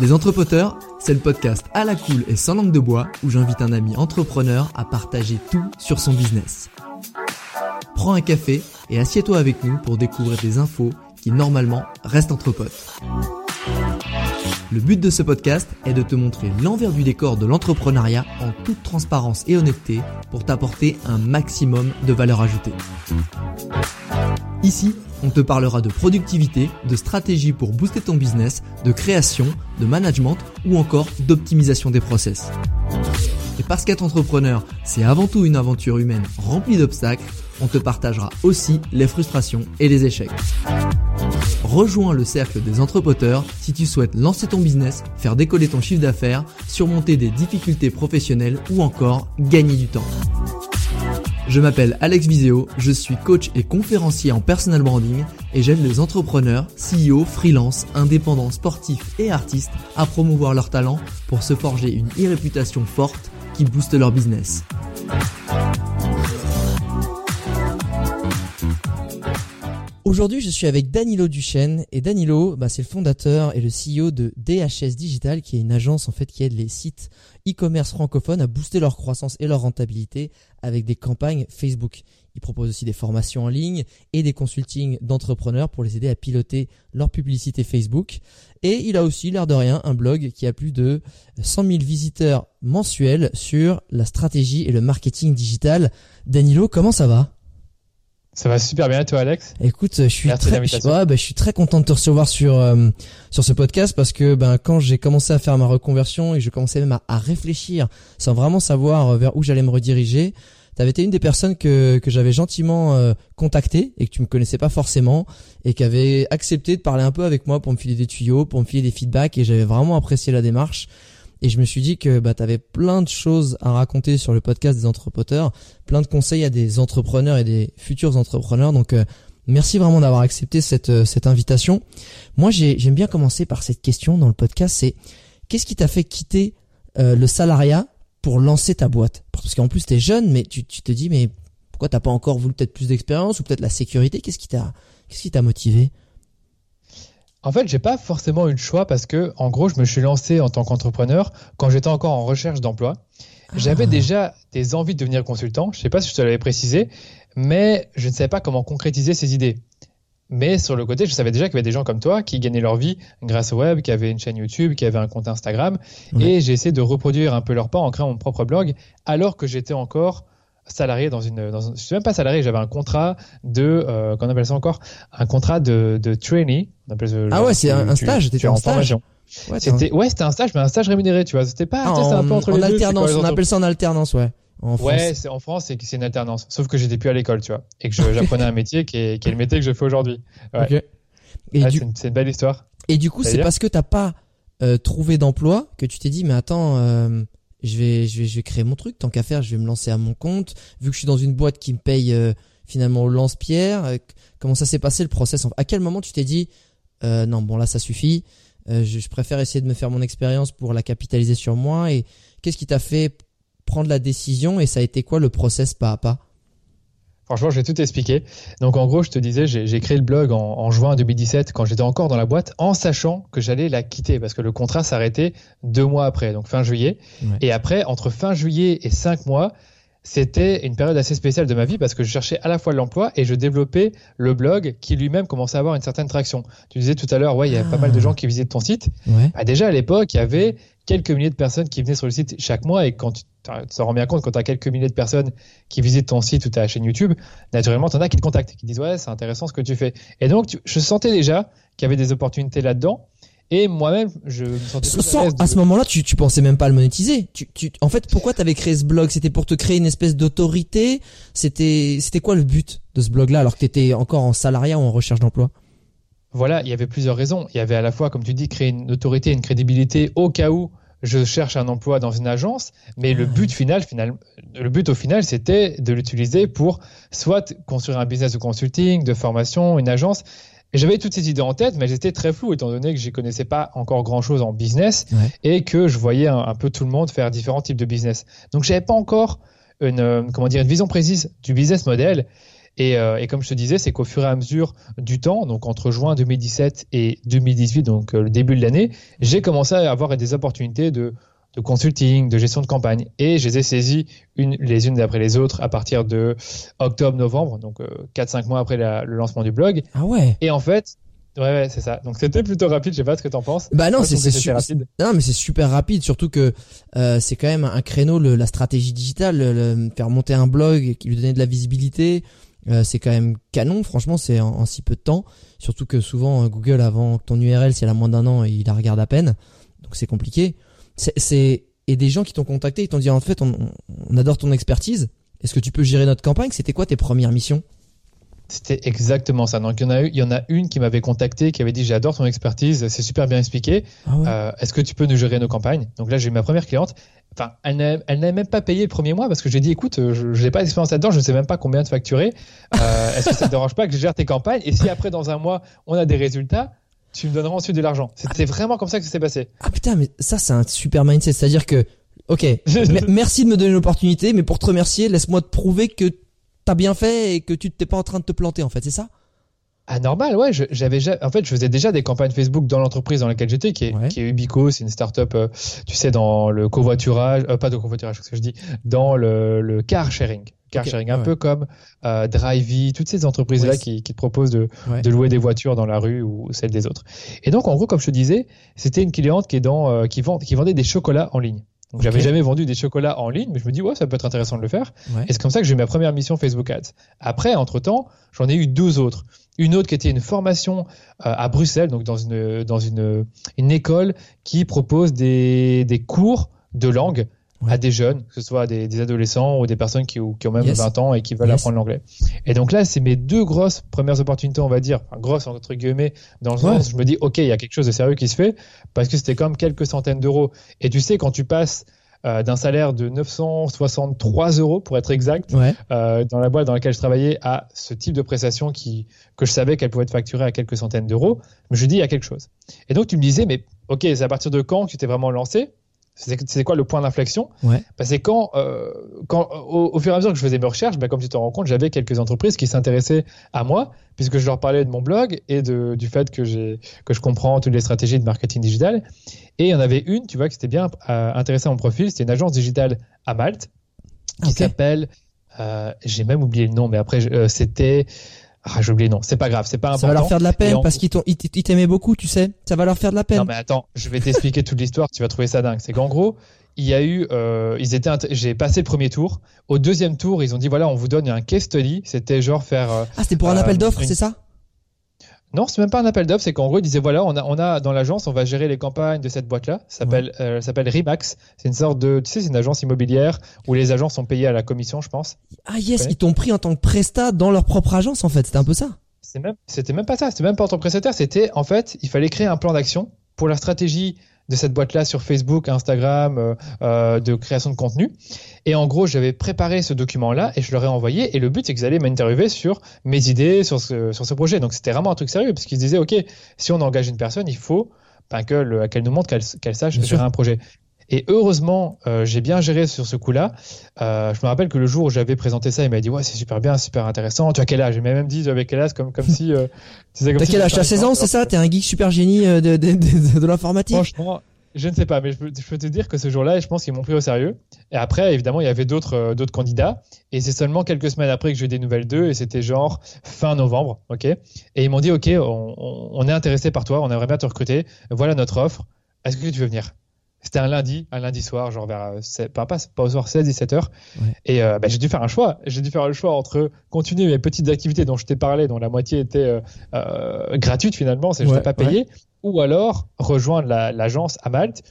Les Entrepoteurs, c'est le podcast à la cool et sans langue de bois où j'invite un ami entrepreneur à partager tout sur son business. Prends un café et assieds-toi avec nous pour découvrir des infos qui normalement restent entre potes. Le but de ce podcast est de te montrer l'envers du décor de l'entrepreneuriat en toute transparence et honnêteté pour t'apporter un maximum de valeur ajoutée. Ici, on te parlera de productivité, de stratégie pour booster ton business, de création, de management ou encore d'optimisation des process. Et parce qu'être entrepreneur, c'est avant tout une aventure humaine remplie d'obstacles, on te partagera aussi les frustrations et les échecs. Rejoins le cercle des entrepoteurs si tu souhaites lancer ton business, faire décoller ton chiffre d'affaires, surmonter des difficultés professionnelles ou encore gagner du temps. Je m'appelle Alex Viseo, je suis coach et conférencier en personal branding et j'aide les entrepreneurs, CEO, freelance, indépendants, sportifs et artistes à promouvoir leurs talents pour se forger une e-réputation forte qui booste leur business. Aujourd'hui, je suis avec Danilo Duchesne et Danilo, bah, c'est le fondateur et le CEO de DHS Digital, qui est une agence en fait qui aide les sites e-commerce francophones à booster leur croissance et leur rentabilité avec des campagnes Facebook. Il propose aussi des formations en ligne et des consultings d'entrepreneurs pour les aider à piloter leur publicité Facebook. Et il a aussi, l'air de rien, un blog qui a plus de 100 000 visiteurs mensuels sur la stratégie et le marketing digital. Danilo, comment ça va? Ça va super bien, toi, Alex? Écoute, je suis très, je, ouais, bah, je suis très content de te recevoir sur euh, sur ce podcast parce que ben quand j'ai commencé à faire ma reconversion et je commençais même à, à réfléchir sans vraiment savoir euh, vers où j'allais me rediriger, tu avais été une des personnes que que j'avais gentiment euh, contacté et que tu me connaissais pas forcément et qui avait accepté de parler un peu avec moi pour me filer des tuyaux, pour me filer des feedbacks et j'avais vraiment apprécié la démarche. Et je me suis dit que bah, tu avais plein de choses à raconter sur le podcast des entrepreneurs, plein de conseils à des entrepreneurs et des futurs entrepreneurs. Donc euh, merci vraiment d'avoir accepté cette, euh, cette invitation. Moi j'aime bien commencer par cette question dans le podcast, c'est qu'est-ce qui t'a fait quitter euh, le salariat pour lancer ta boîte? Parce qu'en plus tu es jeune, mais tu, tu te dis mais pourquoi t'as pas encore voulu peut-être plus d'expérience ou peut-être la sécurité? Qu'est-ce qui t'a qu'est-ce qui t'a motivé? En fait, j'ai pas forcément eu le choix parce que, en gros, je me suis lancé en tant qu'entrepreneur quand j'étais encore en recherche d'emploi. J'avais ah. déjà des envies de devenir consultant. Je sais pas si je te l'avais précisé, mais je ne savais pas comment concrétiser ces idées. Mais sur le côté, je savais déjà qu'il y avait des gens comme toi qui gagnaient leur vie grâce au web, qui avaient une chaîne YouTube, qui avaient un compte Instagram. Et j'ai essayé de reproduire un peu leur pas en créant mon propre blog alors que j'étais encore salarié dans une, dans je suis même pas salarié, j'avais un contrat de, euh, qu'on appelle ça encore, un contrat de, de trainee. ah ouais, c'est un, stage, tu, en stage. Ouais, c'était, ouais, c'était un stage, mais un stage rémunéré, tu vois. C'était pas, ah, un peu entre en les alternance, on appelle ça en alternance, ouais. En. Ouais, c'est en France, c'est c'est une alternance. Sauf que j'étais plus à l'école, tu vois, et que j'apprenais un métier qui est, qui est le métier que je fais aujourd'hui. Ouais. Et du... c'est, une, belle histoire. Et du coup, c'est parce que t'as pas euh, trouvé d'emploi que tu t'es dit, mais attends, euh, je vais, je vais, je vais créer mon truc. Tant qu'à faire, je vais me lancer à mon compte. Vu que je suis dans une boîte qui me paye euh, finalement au lance-pierre, euh, comment ça s'est passé le process À quel moment tu t'es dit euh, non, bon là ça suffit. Je, je, préfère essayer de me faire mon expérience pour la capitaliser sur moi. Et qu'est-ce qui t'a fait prendre la décision Et ça a été quoi le process pas à pas? Franchement, je vais tout expliquer. Donc, en gros, je te disais, j'ai créé le blog en, juin 2017 quand j'étais encore dans la boîte, en sachant que j'allais la quitter parce que le contrat s'arrêtait deux mois après, donc fin juillet. Et après, entre fin juillet et cinq mois, c'était une période assez spéciale de ma vie parce que je cherchais à la fois l'emploi et je développais le blog qui lui-même commençait à avoir une certaine traction. Tu disais tout à l'heure, ouais, il y a pas mal de ah. gens qui visitent ton site. Bah, déjà à l'époque, il y avait quelques milliers de personnes qui venaient sur le site chaque mois et quand tu te rends bien compte quand tu as quelques milliers de personnes qui visitent ton site ou ta chaîne YouTube, naturellement tu en as qui te contactent, qui disent ouais c'est intéressant ce que tu fais. Et donc je sentais déjà qu'il y avait des opportunités là-dedans Et moi-même, je me sentais Sans, à, ce moment-là, tu, tu pensais même pas à le monétiser. Tu, tu, en fait, pourquoi t'avais créé ce blog? C'était pour te créer une espèce d'autorité? C'était, c'était quoi le but de ce blog-là alors que t'étais encore en salariat ou en recherche d'emploi? Voilà, il y avait plusieurs raisons. Il y avait à la fois, comme tu dis, créer une autorité, une crédibilité au cas où je cherche un emploi dans une agence, mais le but final, final, le but au final, c'était de l'utiliser pour soit construire un business de consulting, de formation, une agence, j'avais toutes ces idées en tête, mais j'étais très flou étant donné que je connaissais pas encore grand chose en business et que je voyais un, peu tout le monde faire différents types de business. Donc j'avais pas encore une, euh, comment dire, une vision précise du business model. Et, euh, et comme je te disais, c'est qu'au fur et à mesure du temps, donc entre juin 2017 et 2018, donc euh, le début de l'année, j'ai commencé à avoir des opportunités de de consulting, de gestion de campagne. Et je les ai saisies une, les unes après les autres à partir de octobre-novembre, donc 4-5 euh, mois après le lancement du blog. Ah ouais Et en fait, ouais, ouais c'est ça. Donc c'était plutôt rapide, je sais pas ce que t'en penses. Bah non, c'est super rapide. Non, mais c'est super rapide, surtout que euh, c'est quand même un créneau, le, la stratégie digitale, le, faire monter un blog qui lui donnait de la visibilité. Euh, c'est quand même canon, franchement, c'est en, en, si peu de temps. Surtout que souvent, Google, avant ton URL, si elle a moins d'un an, il la regarde à peine. Donc c'est compliqué c'est et des gens qui t'ont contacté, ils t'ont dit en fait on, on adore ton expertise. Est-ce que tu peux gérer notre campagne? C'était quoi tes premières missions? C'était exactement ça. Donc il y en a eu, il y en a une qui m'avait contacté, qui avait dit j'adore ton expertise, c'est super bien expliqué. Ah euh, Est-ce que tu peux nous gérer nos campagnes? Donc là j'ai eu ma première cliente. Enfin, elle n'a même pas payé le premier mois parce que j'ai dit écoute, je n'ai pas d'expérience là-dedans, je ne sais même pas combien de facturer. Euh, Est-ce que ça te dérange pas que je gère tes campagnes? Et si après dans un mois on a des résultats, tu me donneras ensuite de l'argent. C'était vraiment comme ça que ça s'est passé. Ah putain, mais ça c'est un super mindset, c'est-à-dire que, ok, merci de me donner l'opportunité, mais pour te remercier, laisse-moi te prouver que t'as bien fait et que tu t'es pas en train de te planter en fait, c'est ça? Ah normal, ouais. J'avais en fait, je faisais déjà des campagnes Facebook dans l'entreprise dans laquelle j'étais, qui est, qui est Ubico, c'est une startup, euh, tu sais, dans le covoiturage, euh, pas de covoiturage, ce que je dis, dans le, le car sharing car sharing, un peu comme euh, Drivey, toutes ces entreprises-là qui, qui, te proposent de, de, louer des voitures dans la rue ou celles des autres. Et donc, en gros, comme je te disais, c'était une cliente qui, est dans, euh, qui, vend, qui vendait des chocolats en ligne. Donc, j'avais jamais vendu des chocolats en ligne, mais je me dis, ouais, ça peut être intéressant de le faire. Et c'est comme ça que j'ai eu ma première mission Facebook Ads. Après, entre-temps, j'en ai eu deux autres. Une autre qui était une formation euh, à Bruxelles, donc dans une, dans une, une école qui propose des, des cours de langue à des jeunes, que ce soit des, des, adolescents ou des personnes qui, qui ont même 20 ans et qui veulent apprendre l'anglais. Et donc là, c'est mes deux grosses premières opportunités, on va dire, enfin, grosses entre guillemets, dans le sens où je me dis, OK, il y a quelque chose de sérieux qui se fait, parce que c'était comme quelques centaines d'euros. Et tu sais, quand tu passes euh, d'un salaire de 963 euros, pour être exact, euh, dans la boîte dans laquelle je travaillais, à ce type de prestation qui, que je savais qu'elle pouvait être facturée à quelques centaines d'euros, je me dis, il y a quelque chose. Et donc, tu me disais, mais OK, c'est à partir de quand tu t'es vraiment lancé? C'est quoi le point d'inflexion? Ouais. Bah, c'est quand, euh, quand au, fur et à mesure que je faisais mes recherches, bah, comme tu te rends compte, j'avais quelques entreprises qui s'intéressaient à moi, puisque je leur parlais de mon blog et de, du fait que, que je comprends toutes les stratégies de marketing digital. Et il y en avait une, tu vois, qui était bien euh, intéressée à mon profil, c'était une agence digitale à Malte, qui s'appelle, euh, j'ai même oublié le nom, mais après, euh, c'était ah, j'ai oublié, non, c'est pas grave, c'est pas important. Ça va leur faire de la peine parce qu'ils t'aimaient beaucoup, tu sais. Ça va leur faire de la peine. Non, mais attends, je vais t'expliquer toute l'histoire, tu vas trouver ça dingue. C'est qu'en gros, il y a eu, euh, ils étaient, j'ai passé le premier tour. Au deuxième tour, ils ont dit voilà, on vous donne un case study. C'était genre faire. Euh, ah, c'était pour un appel euh, d'offres, c'est ça? Non, c'est même pas un appel d'offres, c'est qu'en gros, ils disaient voilà, on a, on a dans l'agence, on va gérer les campagnes de cette boîte-là. Ça s'appelle, euh, s'appelle Remax. C'est une sorte de, tu sais, c'est une agence immobilière où les agents sont payés à la commission, je pense. Ah yes, ils t'ont pris en tant que prestat dans leur propre agence, en fait. C'était un peu ça. C'est même, c'était même pas ça. C'était même pas en tant que prestataire. C'était, en fait, il fallait créer un plan d'action pour la stratégie de cette boîte-là sur Facebook, Instagram, euh, euh, de création de contenu. Et en gros, j'avais préparé ce document-là et je leur ai envoyé. Et le but, c'est qu'ils allaient m'interviewer sur mes idées, sur ce, sur ce projet. Donc c'était vraiment un truc sérieux parce qu'ils se disaient, OK, si on engage une personne, il faut ben, qu'elle nous montre qu'elle sache gérer un projet. Et heureusement, euh, j'ai bien géré sur ce coup-là. Euh, je me rappelle que le jour où j'avais présenté ça, il m'a dit ouais c'est super bien, super intéressant. Tu as quel âge? Il m'a même dit avec quel âge? Comme comme si. Euh, T'as quel âge? T'as 16 ans, c'est ça? T'es un geek super génie euh, de, de, de, de l'informatique? Franchement, je ne sais pas, mais je peux, je peux te dire que ce jour-là, je pense qu'ils m'ont pris au sérieux. Et après, évidemment, il y avait d'autres euh, d'autres candidats. Et c'est seulement quelques semaines après que j'ai eu des nouvelles d'eux. Et c'était genre fin novembre, ok? Et ils m'ont dit, ok, on, on est intéressé par toi, on aimerait bien te recruter. Voilà notre offre. Est-ce que tu veux venir? C'était un lundi, un lundi soir, genre vers, euh, pas, pas, pas au soir 16, 17 heures. Et euh, bah, j'ai dû faire un choix. J'ai dû faire le choix entre continuer mes petites activités dont je t'ai parlé, dont la moitié était euh, euh gratuite finalement, c'est je n'ai pas payé, ou alors rejoindre l'agence à Malte.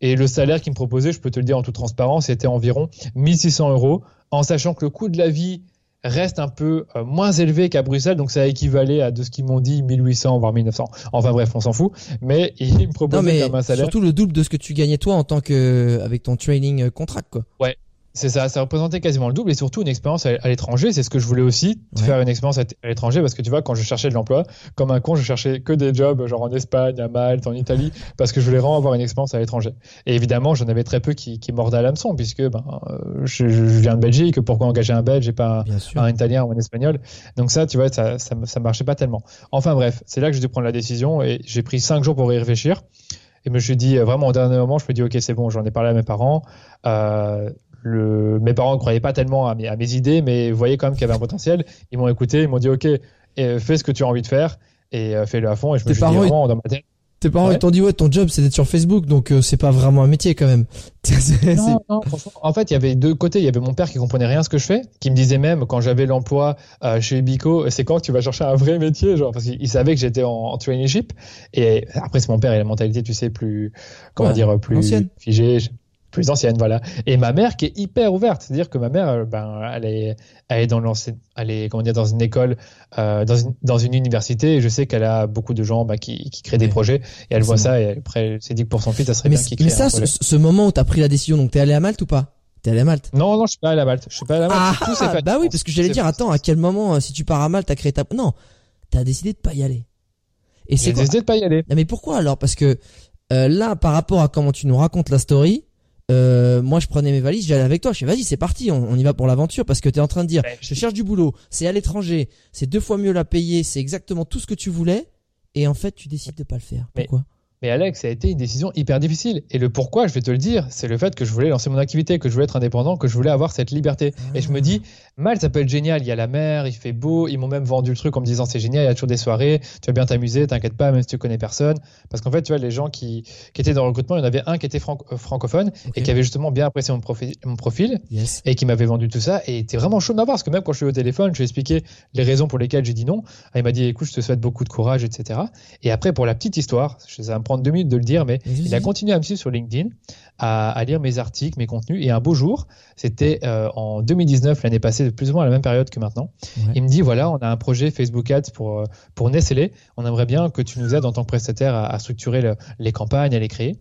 Et le salaire qu'il me proposait, je peux te le dire en toute transparence, c'était environ 1600 euros, en sachant que le coût de la vie reste un peu euh, moins élevé qu'à Bruxelles, donc ça équivalait à de ce qu'ils m'ont dit 1800 voire 1900. Enfin bref, on s'en fout. Mais il me proposait un salaire. Surtout le double de ce que tu gagnais toi en tant que avec ton training contract quoi. Ouais, c'est ça, ça représentait quasiment le double et surtout une expérience à, l'étranger. C'est ce que je voulais aussi, faire une expérience à, l'étranger parce que tu vois, quand je cherchais de l'emploi, comme un con, je cherchais que des jobs genre en Espagne, à Malte, en Italie, parce que je voulais vraiment avoir une expérience à l'étranger. Et évidemment, j'en avais très peu qui, qui mordaient à l'hameçon puisque ben, euh, je, viens de Belgique, pourquoi engager un Belge et pas un, Italien ou un Espagnol? Donc ça, tu vois, ça, ça, ça marchait pas tellement. Enfin bref, c'est là que j'ai dû prendre la décision et j'ai pris cinq jours pour y réfléchir. Et je me suis dit, vraiment, au dernier moment, je me dis, OK, c'est bon, j'en ai parlé à mes parents. Euh, le, mes parents ne croyaient pas tellement à mes, à mes idées, mais voyaient quand même qu'il y avait un potentiel. Ils m'ont écouté, ils m'ont dit OK, fais ce que tu as envie de faire et euh, fais-le à fond. Et je me suis dit vraiment dans ma tête. Tes parents ils t'ont dit ouais ton job c'est d'être sur Facebook donc euh, c'est pas vraiment un métier quand même. non, non, franchement, en fait il y avait deux côtés. Il y avait mon père qui comprenait rien à ce que je fais, qui me disait même quand j'avais l'emploi euh, chez Ubico, c'est quand que tu vas chercher un vrai métier genre parce qu'il savait que j'étais en, en, traineeship et après c'est mon père et la mentalité tu sais plus comment dire plus figée plus ancienne, voilà. Et ma mère qui est hyper ouverte, c'est-à-dire que ma mère, euh, ben, elle est, elle est dans elle est comment dire dans une école, euh, dans, une, dans une université. Et je sais qu'elle a beaucoup de gens bah, qui, qui créent des projets et elle voit ça et après elle s'est dit que pour son fils, ça serait mais bien qu'il crée. Mais ça, ce, moment où tu as pris la décision, donc t'es allé à Malte ou pas? T'es allé à Malte? Non, non, je suis pas allé à Malte. Je suis pas allé à Malte. Ah, Tout fait. Bah oui, parce que j'allais dire, attends, à quel moment, euh, si tu pars à Malte, t'as créé ta, non, t'as décidé de pas y aller. Et c'est décidé de pas y aller. mais pourquoi alors? Parce que là, par rapport à comment tu nous racontes la story, euh, moi je prenais mes valises, j'allais avec toi, je fais vas-y c'est parti, on, y va pour l'aventure parce que tu es en train de dire je cherche du boulot, c'est à l'étranger, c'est deux fois mieux la payer, c'est exactement tout ce que tu voulais et en fait tu décides de pas le faire. Pourquoi? Mais Alex, ça a été une décision hyper difficile. Et le pourquoi, je vais te le dire, c'est le fait que je voulais lancer mon activité, que je voulais être indépendant, que je voulais avoir cette liberté. Et je me dis, mal, ça peut être génial. Il y a la mer, il fait beau. Ils m'ont même vendu le truc en me disant c'est génial, il y a toujours des soirées, tu vas bien t'amuser, t'inquiète pas, même si tu connais personne. Parce qu'en fait, tu vois, les gens qui, qui étaient dans le recrutement, il y en avait un qui était euh, francophone et qui avait justement bien apprécié mon profil, mon profil et qui m'avait vendu tout ça. Et était vraiment chaud de m'avoir parce que même quand je suis au téléphone, je lui ai expliqué les raisons pour lesquelles j'ai dit non. il m'a dit écoute, je te souhaite beaucoup de courage, etc. Et après, pour la petite histoire, ça va me prendre deux minutes de le dire, mais il a continué à me suivre sur LinkedIn, à, lire mes articles, mes contenus. Et un beau jour, c'était euh, en 2019, l'année passée, plus ou moins à la même période que maintenant, il me dit voilà, on a un projet Facebook Ads pour, euh, pour Nestlé. On aimerait bien que tu nous aides en tant que prestataire à, structurer les campagnes, à les créer.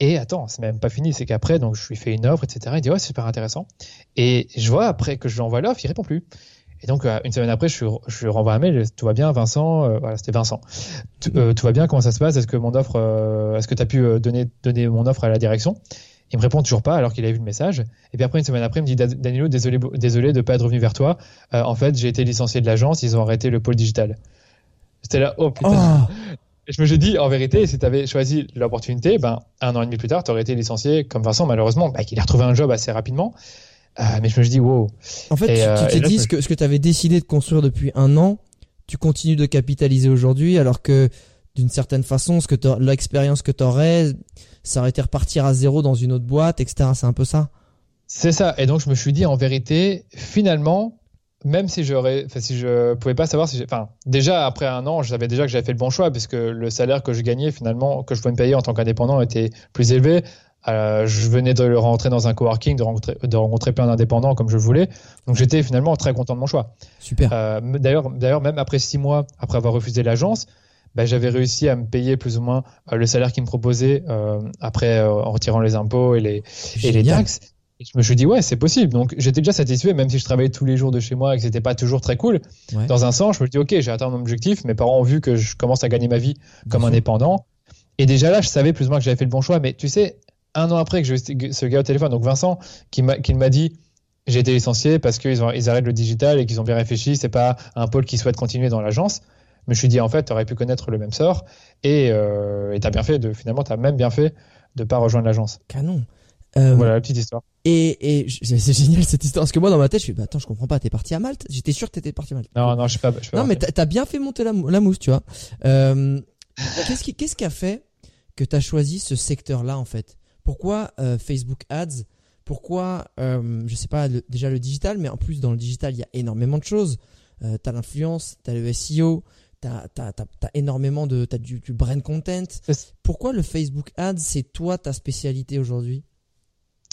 Et attends, c'est même pas fini, c'est qu'après, donc je lui fais une offre, etc. Il dit ouais, c'est super intéressant. Et je vois après que je lui envoie l'offre, il répond plus. Et donc, euh, une semaine après, je, je lui renvoie un mail, tout va bien, Vincent, euh, voilà, c'était Vincent. Euh, tout, va bien, comment ça se passe? Est-ce que mon offre, est-ce que tu as pu donner, donner mon offre à la direction? Il me répond toujours pas alors qu'il a vu le message. Et puis après, une semaine après, il me dit Danilo, désolé, désolé de pas être revenu vers toi. en fait, j'ai été licencié de l'agence, ils ont arrêté le pôle digital. J'étais là, oh putain. Oh. Et je me suis dit, en vérité, si tu avais choisi l'opportunité, ben, un an et demi plus tard, tu aurais été licencié comme Vincent, malheureusement, bah, qu'il a retrouvé un job assez rapidement. Ah, mais je me dis, wow. En fait, tu euh, t'es dit ce que, ce que tu avais décidé de construire depuis un an, tu continues de capitaliser aujourd'hui, alors que d'une certaine façon, ce que l'expérience que tu aurais, ça aurait été repartir à zéro dans une autre boîte, etc. C'est un peu ça. C'est ça. Et donc, je me suis dit, en vérité, finalement, même si j'aurais, enfin, si je pouvais pas savoir si enfin, déjà après un an, je savais déjà que j'avais fait le bon choix puisque le salaire que je gagnais finalement, que je pouvais me payer en tant qu'indépendant était plus élevé. Euh, je venais de rentrer dans un coworking, de rencontrer, de rencontrer plein d'indépendants comme je voulais. Donc j'étais finalement très content de mon choix. Super. Euh, d'ailleurs, d'ailleurs, même après six mois, après avoir refusé l'agence, bah, j'avais réussi à me payer plus ou moins euh, le salaire qu'ils me proposaient après en retirant les impôts et les, et les taxes. Et je me suis dit ouais c'est possible. Donc j'étais déjà satisfait même si je travaillais tous les jours de chez moi et que c'était pas toujours très cool. Dans un sens, je me suis dit ok j'ai atteint mon objectif. Mes parents ont vu que je commence à gagner ma vie comme indépendant. Et déjà là je savais plus ou moins que j'avais fait le bon choix. Mais tu sais un an après que j'ai ce gars au téléphone, donc Vincent, qui m'a dit j'ai été licencié parce qu'ils ils arrêtent le digital et qu'ils ont bien réfléchi, c'est pas un pôle qui souhaite continuer dans l'agence. Mais je me suis dit en fait, tu aurais pu connaître le même sort et euh, tu as bien fait de finalement, tu as même bien fait de pas rejoindre l'agence. Canon. Euh, voilà la petite histoire. Et, et c'est génial cette histoire parce que moi dans ma tête je suis bah, attends je comprends pas t'es parti à Malte j'étais sûr que t'étais parti à Malte non non je suis pas, je suis pas non mais t'as bien fait monter la, la mousse tu vois euh, qu'est-ce qui qu'est-ce qui a fait que t'as choisi ce secteur là en fait? Pourquoi euh, Facebook Ads? Pourquoi, euh, je sais pas, déjà le digital, mais en plus dans le digital, il y a énormément de choses. Euh, tu as l'influence, tu as le SEO, t'as as, énormément de t'as du, du brand content. Pourquoi le Facebook Ads c'est toi ta spécialité aujourd'hui?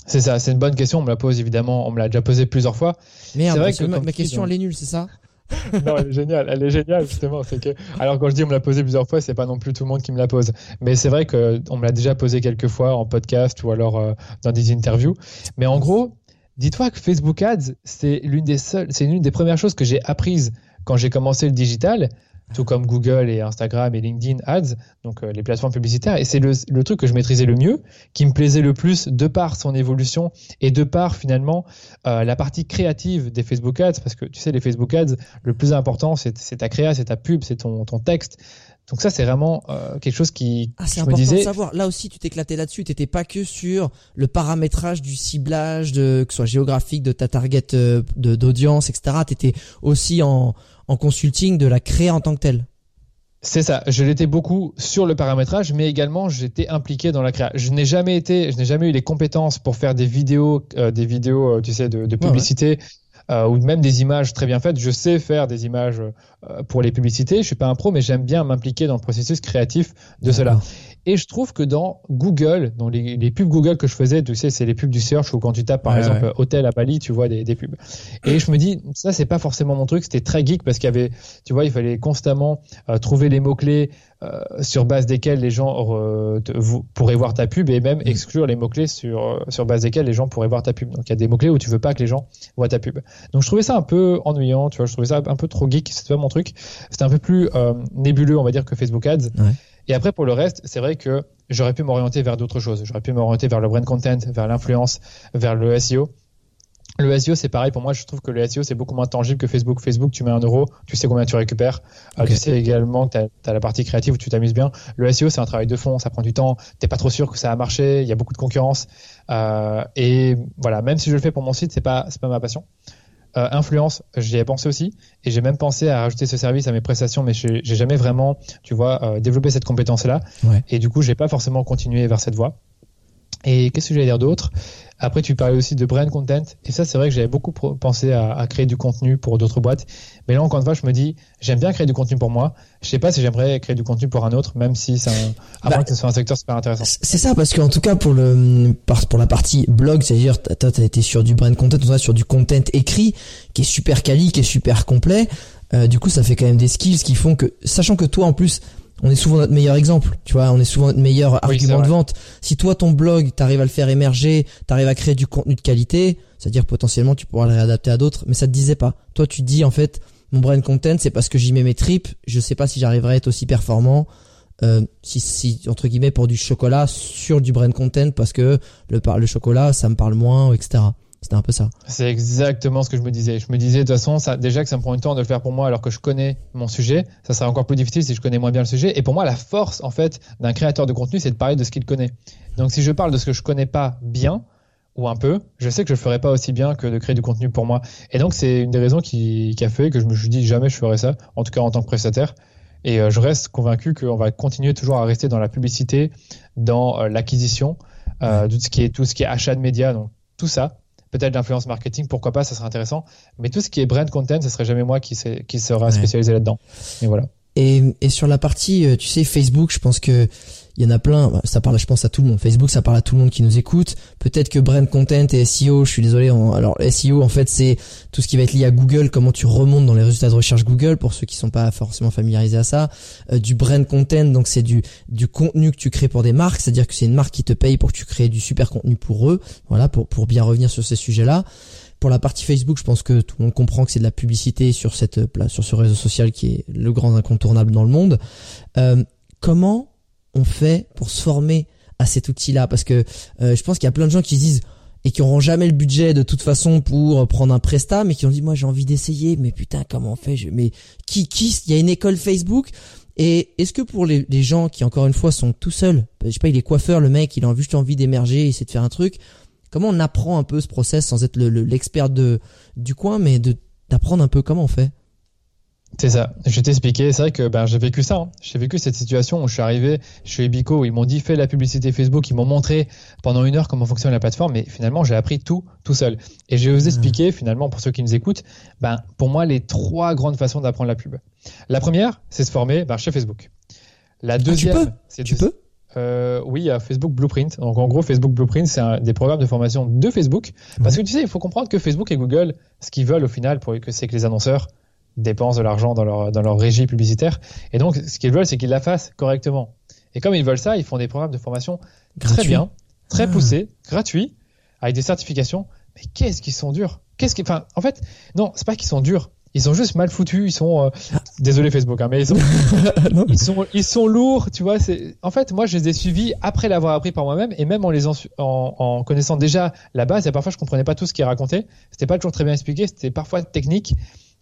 C'est ça, c'est une bonne question. On me la pose évidemment, on me l'a déjà posé plusieurs fois. Merde, vrai que, ma, question elle est nulle, c'est ça? non, elle est géniale, elle est géniale justement. C'est que, alors quand je dis on me l'a posé plusieurs fois, c'est pas non plus tout le monde qui me la pose, mais c'est vrai que on me l'a déjà posé quelques fois en podcast ou alors euh, dans des interviews. Mais en gros, dis-toi que Facebook Ads, c'est l'une des seules, c'est l'une des premières choses que j'ai apprises quand j'ai commencé le digital tout comme Google et Instagram et LinkedIn Ads, donc euh, les plateformes publicitaires. Et c'est le, le, truc que je maîtrisais le mieux, qui me plaisait le plus de par son évolution et de par finalement euh, la partie créative des Facebook Ads, parce que tu sais, les Facebook Ads, le plus important, c'est ta créa, c'est ta pub, c'est ton, ton texte. Donc ça, c'est vraiment euh, quelque chose qui. Ah, c'est important de savoir. Là aussi, tu t'éclatais là-dessus. T'étais pas que sur le paramétrage du ciblage, de que ce soit géographique, de ta target de d'audience, etc. T'étais aussi en en consulting de la créer en tant que telle. C'est ça. Je l'étais beaucoup sur le paramétrage, mais également j'étais impliqué dans la création. Je n'ai jamais été, je n'ai jamais eu les compétences pour faire des vidéos, euh, des vidéos, euh, tu sais, de, publicité. Euh, ou même des images très bien faites. Je sais faire des images pour les publicités. Je suis pas un pro, mais j'aime bien m'impliquer dans le processus créatif de cela. Et je trouve que dans Google, dans les, pubs Google que je faisais, tu sais, c'est les pubs du search où quand tu tapes par exemple hôtel à Bali, tu vois des, des pubs. Et je me dis, ça c'est pas forcément mon truc. C'était très geek parce qu'il y avait, tu vois, il fallait constamment euh, trouver les mots clés euh, sur base desquels les gens euh, pourraient voir ta pub et même mm. exclure les mots clés sur sur base desquels les gens pourraient voir ta pub. Donc il y a des mots clés où tu veux pas que les gens voient ta pub. Donc je trouvais ça un peu ennuyant, tu vois, je trouvais ça un peu trop geek. C'était pas mon truc. C'était un peu plus nébuleux, on va dire, que Facebook Ads. Ouais. Et après, pour le reste, c'est vrai que j'aurais pu m'orienter vers d'autres choses. J'aurais pu m'orienter vers le brand content, vers l'influence, vers le SEO. Le SEO, c'est pareil. Pour moi, je trouve que le SEO, c'est beaucoup moins tangible que Facebook. Facebook, tu mets un euro, tu sais combien tu récupères. Euh, tu sais également que tu as, la partie créative où tu t'amuses bien. Le SEO, c'est un travail de fond, ça prend du temps. T'es pas trop sûr que ça a marché. Il y a beaucoup de concurrence. Euh, et voilà, même si je le fais pour mon site, c'est pas, c'est pas ma passion. Euh, influence, j'y ai pensé aussi, et j'ai même pensé à rajouter ce service à mes prestations, mais j'ai jamais vraiment, tu vois, euh, développé cette compétence-là. Et du coup, j'ai pas forcément continué vers cette voie. Et qu'est-ce que j'allais dire d'autre? Après, tu parlais aussi de brand content. Et ça, c'est vrai que j'avais beaucoup pensé à, créer du contenu pour d'autres boîtes. Mais là, encore une fois, je me dis, j'aime bien créer du contenu pour moi. Je sais pas si j'aimerais créer du contenu pour un autre, même si c'est un, avant bah, que ce soit un secteur super intéressant. C'est ça, parce qu'en tout cas, pour le, pour la partie blog, c'est-à-dire, toi, t'as été sur du brand content, on sur du content écrit, qui est super quali, qui est super complet. Euh, du coup, ça fait quand même des skills qui font que, sachant que toi, en plus, on est souvent notre meilleur exemple, tu vois, on est souvent notre meilleur argument de vente. Si toi ton blog, t'arrives à le faire émerger, t'arrives à créer du contenu de qualité, c'est-à-dire potentiellement tu pourras le réadapter à d'autres, mais ça te disait pas. Toi tu dis en fait mon brand content c'est parce que j'y mets mes tripes, je sais pas si j'arriverai à être aussi performant euh, si, si entre guillemets pour du chocolat sur du brand content parce que le le chocolat ça me parle moins etc. C'était un peu ça. C'est exactement ce que je me disais. Je me disais de toute façon, ça, déjà que ça me prend du temps de le faire pour moi alors que je connais mon sujet, ça serait encore plus difficile si je connais moins bien le sujet. Et pour moi, la force en fait d'un créateur de contenu, c'est de parler de ce qu'il connaît. Donc si je parle de ce que je connais pas bien ou un peu, je sais que je le ferai pas aussi bien que de créer du contenu pour moi. Et donc c'est une des raisons qui, qui, a fait que je me suis dit jamais je ferai ça, en tout cas en tant que prestataire. Et euh, je reste convaincu qu'on va continuer toujours à rester dans la publicité, dans euh, l'acquisition, euh, tout ce qui est tout ce qui est achat de médias, donc tout ça peut-être l'influence marketing, pourquoi pas, ça serait intéressant. Mais tout ce qui est brand content, ce serait jamais moi qui, qui sera spécialisé là-dedans. Et voilà. Et, et sur la partie, euh, tu sais, Facebook, je pense que il y en a plein. Bah, ça parle, je pense, à tout le monde. Facebook, ça parle à tout le monde qui nous écoute. Peut-être que brand content et SEO, je suis désolé. alors SEO, en fait, c'est tout ce qui va être lié à Google, comment tu remontes dans les résultats de recherche Google pour ceux qui sont pas forcément familiarisés à ça. Euh, du brand content, donc c'est du du contenu que tu crées pour des marques, c'est-à-dire que c'est une marque qui te paye pour que tu crées du super contenu pour eux. Voilà, pour pour bien revenir sur ces sujets-là. Pour la partie Facebook, je pense que tout le monde comprend que c'est de la publicité sur cette sur ce réseau social qui est le grand incontournable dans le monde. Euh, comment on fait pour se former à cet outil-là. Parce que euh, je pense qu'il y a plein de gens qui se disent et qui auront jamais le budget de toute façon pour prendre un prestat, mais qui ont dit moi j'ai envie d'essayer, mais putain comment on fait? Je... Mais qui qui il y a une école Facebook. Et est-ce que pour les, gens qui encore une fois sont tout seuls, je sais pas il est coiffeur le mec, il a juste envie d'émerger, essayer de faire un truc, comment on apprend un peu ce process sans être l'expert de du coin, mais de d'apprendre un peu comment on fait? C'est ça. Je vais t'expliquer. C'est vrai que ben, j'ai vécu ça. Hein. J'ai vécu cette situation où je suis arrivé chez Ebico, où ils m'ont dit fais la publicité Facebook, ils m'ont montré pendant une heure comment fonctionne la plateforme, mais finalement j'ai appris tout tout seul. Et je vais vous expliquer finalement pour ceux qui nous écoutent, ben pour moi les trois grandes façons d'apprendre la pub. La première, c'est se former ben, chez Facebook. La deuxième, ah, tu peux, tu peux? Euh, oui, il y a Facebook Blueprint. Donc en gros, Facebook Blueprint, c'est des programmes de formation de Facebook. Parce que tu sais, il faut comprendre que Facebook et Google, ce qu'ils veulent au final, pour que c'est que les annonceurs dépensent de l'argent dans leur, dans leur régie publicitaire. Et donc, ce qu'ils veulent, c'est qu'ils la fassent correctement. Et comme ils veulent ça, ils font des programmes de formation très bien, très ah. poussés, gratuits, avec des certifications. Mais qu'est-ce qu'ils sont durs? Qu'est-ce qui, enfin, en fait, non, c'est pas qu'ils sont durs. Ils sont juste mal foutus. Ils sont, euh, désolé Facebook, hein, mais ils sont, ils sont, ils sont lourds. Tu vois, c'est, en fait, moi, je les ai suivis après l'avoir appris par moi-même et même en les en, en, connaissant déjà la base. Et parfois, je comprenais pas tout ce qui est raconté. C'était pas toujours très bien expliqué. C'était parfois technique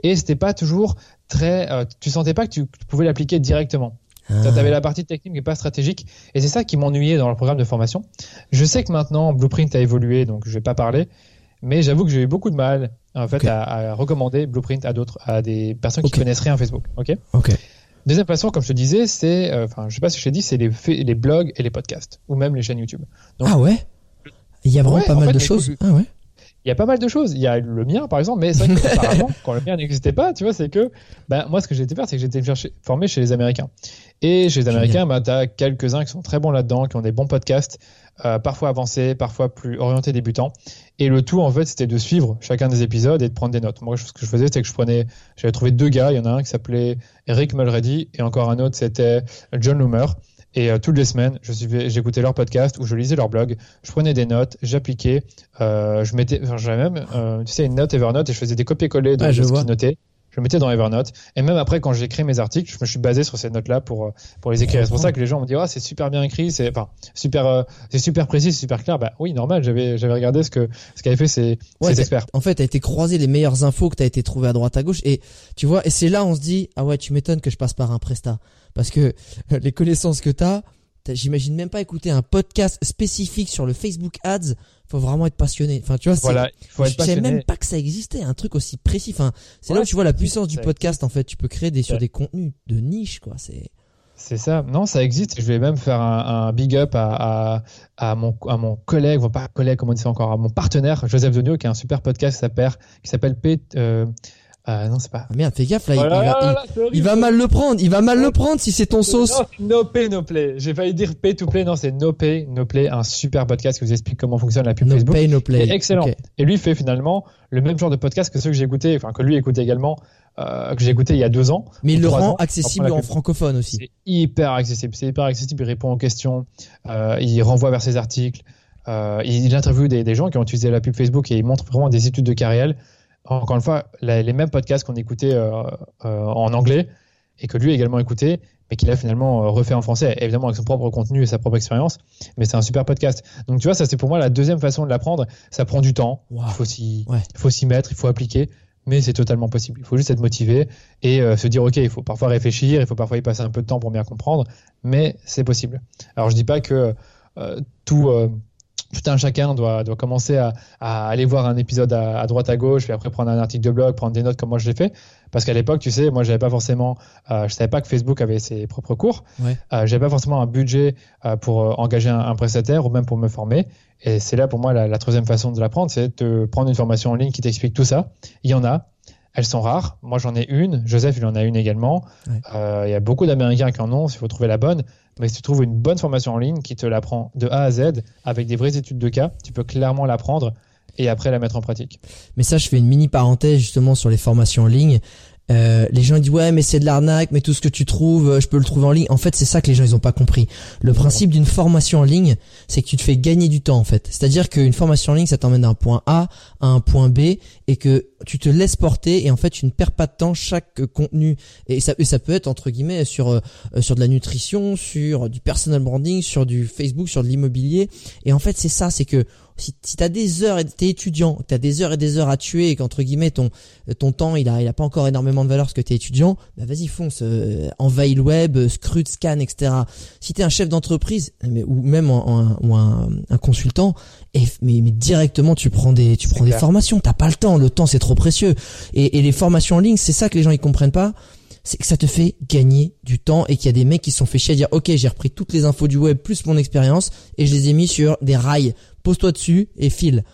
et c'était pas toujours très. Euh, tu sentais pas que tu, pouvais l'appliquer directement. Ah. Tu avais la partie technique mais pas stratégique. Et c'est ça qui m'ennuyait dans le programme de formation. Je sais que maintenant Blueprint a évolué, donc je vais pas parler. Mais j'avoue que j'ai eu beaucoup de mal en fait à, recommander Blueprint à d'autres, à des personnes qui connaissent rien à Facebook. Ok? Ok. Deuxième façon, comme je te disais, c'est, euh, enfin, je sais pas si je t'ai dit, c'est les, les blogs et les podcasts ou même les chaînes YouTube. ah ouais? Il y a vraiment pas mal de choses. Ah ouais il y a pas mal de choses. Il y a le mien, par exemple, mais c'est vrai que quand le mien n'existait pas, tu vois, c'est que ben, moi, ce que j'ai été faire, c'est que j'étais formé chez les Américains. Et chez les Américains, ben, tu as quelques-uns qui sont très bons là-dedans, qui ont des bons podcasts, euh, parfois avancés, parfois plus orientés débutants. Et le tout, en fait, c'était de suivre chacun des épisodes et de prendre des notes. Moi, ce que je faisais, c'est que je prenais, j'avais trouvé deux gars. Il y en a un qui s'appelait Eric Mulready et encore un autre, c'était John Loomer. Et euh, toutes les semaines, je j'écoutais leur podcast ou je lisais leur blog. Je prenais des notes, j'appliquais. Euh, je mettais, j'avais même, euh, tu sais, une note Evernote et je faisais des copier-coller de ce qu'ils notaient. Je mettais dans Evernote. Et même après, quand j'ai écrit mes articles, je me suis basé sur ces notes-là pour, euh, pour les écrire. C'est pour ça que les gens me disent, ah, c'est super bien écrit, c'est, enfin, super, euh, c'est super précis, c'est super clair. Bah oui, normal, j'avais, j'avais regardé ce que, ce qu'avaient fait ces, ces experts. En fait, t'as été croisé les meilleures infos que t'as été trouvé à droite à gauche. Et tu vois, et c'est là, on se dit, ah ouais, tu m'étonnes que je passe par un Presta. Parce que les connaissances que t'as, j'imagine même pas écouter un podcast spécifique sur le Facebook Ads. Faut vraiment être passionné. Enfin, tu vois, voilà, faut je savais même pas que ça existait, un truc aussi précis. Enfin, c'est là où tu vois la puissance du podcast. En fait, tu peux créer des sur des contenus de niche, quoi. C'est c'est ça. Non, ça existe. Je vais même faire un, big up à, à, mon, à mon collègue, pas collègue, comment on dit ça encore, à mon partenaire, Joseph Donio, qui a un super podcast qui s'appelle, qui s'appelle P, euh, ah non, c'est pas. Ah, merde, fais gaffe là. il, va, il, va, mal le prendre. Il va mal le prendre si c'est ton sauce. No, pay, no play. J'ai failli dire pay to play. Non, c'est no pay, no play. Un super podcast qui vous explique comment fonctionne la pub no Facebook. Pay, no play. excellent. Et lui fait finalement le même genre de podcast que ceux que j'ai écouté, enfin que lui écoutait également, euh, que j'ai écouté il y a deux ans. Mais il le rend accessible en francophone aussi. C'est hyper accessible. C'est hyper accessible. Il répond aux questions. Euh, il renvoie vers ses articles. Euh, il interviewe des, des, gens qui ont utilisé la pub Facebook et il montre vraiment des études de carrière encore une fois, les mêmes podcasts qu'on écoutait euh, euh, en anglais et que lui a également écouté, mais qu'il a finalement euh, refait en français, évidemment avec son propre contenu et sa propre expérience. Mais c'est un super podcast. Donc tu vois, ça c'est pour moi la deuxième façon de l'apprendre. Ça prend du temps, il faut s'y, mettre, il faut appliquer, mais c'est totalement possible. Il faut juste être motivé et se dire ok, il faut parfois réfléchir, il faut parfois y passer un peu de temps pour bien comprendre, mais c'est possible. Alors je dis pas que tout tout un chacun doit, doit commencer à, à, aller voir un épisode à, à, droite à gauche, puis après prendre un article de blog, prendre des notes comme moi je l'ai fait. Parce qu'à l'époque, tu sais, moi j'avais pas forcément, euh, je savais pas que Facebook avait ses propres cours. Ouais. Euh, j'avais pas forcément un budget euh, pour euh, engager un, un, prestataire ou même pour me former. Et c'est là pour moi la, la troisième façon de l'apprendre, c'est de prendre une formation en ligne qui t'explique tout ça. Il y en a. Elles sont rares. Moi, j'en ai une. Joseph, il en a une également. Euh, il y a beaucoup d'Américains qui en ont. Il faut trouver la bonne. Mais si tu trouves une bonne formation en ligne qui te l'apprend de A à Z avec des vraies études de cas, tu peux clairement l'apprendre et après la mettre en pratique. Mais ça, je fais une mini parenthèse justement sur les formations en ligne. Euh, les gens disent ouais mais c'est de l'arnaque mais tout ce que tu trouves euh, je peux le trouver en ligne. En fait c'est ça que les gens ils ont pas compris. Le principe d'une formation en ligne c'est que tu te fais gagner du temps en fait. C'est à dire qu'une formation en ligne ça t'emmène d'un point A à un point B et que tu te laisses porter et en fait tu ne perds pas de temps. Chaque contenu et ça, ça peut être entre guillemets sur euh, sur de la nutrition sur du personal branding sur du Facebook sur de l'immobilier. Et en fait c'est ça c'est que si, si t'as des heures et t'es étudiant, t'as des heures et des heures à tuer et qu'entre guillemets ton ton temps il a il a pas encore énormément de valeur parce que t'es étudiant, bah vas-y fonce, euh, envahis le web, euh, scrute, scan, etc. Si t'es un chef d'entreprise, mais ou même un, ou un, un, consultant, et mais, mais directement tu prends des tu prends des formations, t'as pas le temps, le temps c'est trop précieux. Et, et les formations en ligne, c'est ça que les gens ils comprennent pas c'est que ça te fait gagner du temps et qu'il y a des mecs qui se sont fait chier à dire ok j'ai repris toutes les infos du web plus mon expérience et je les ai mis sur des rails. Pose-toi dessus et file.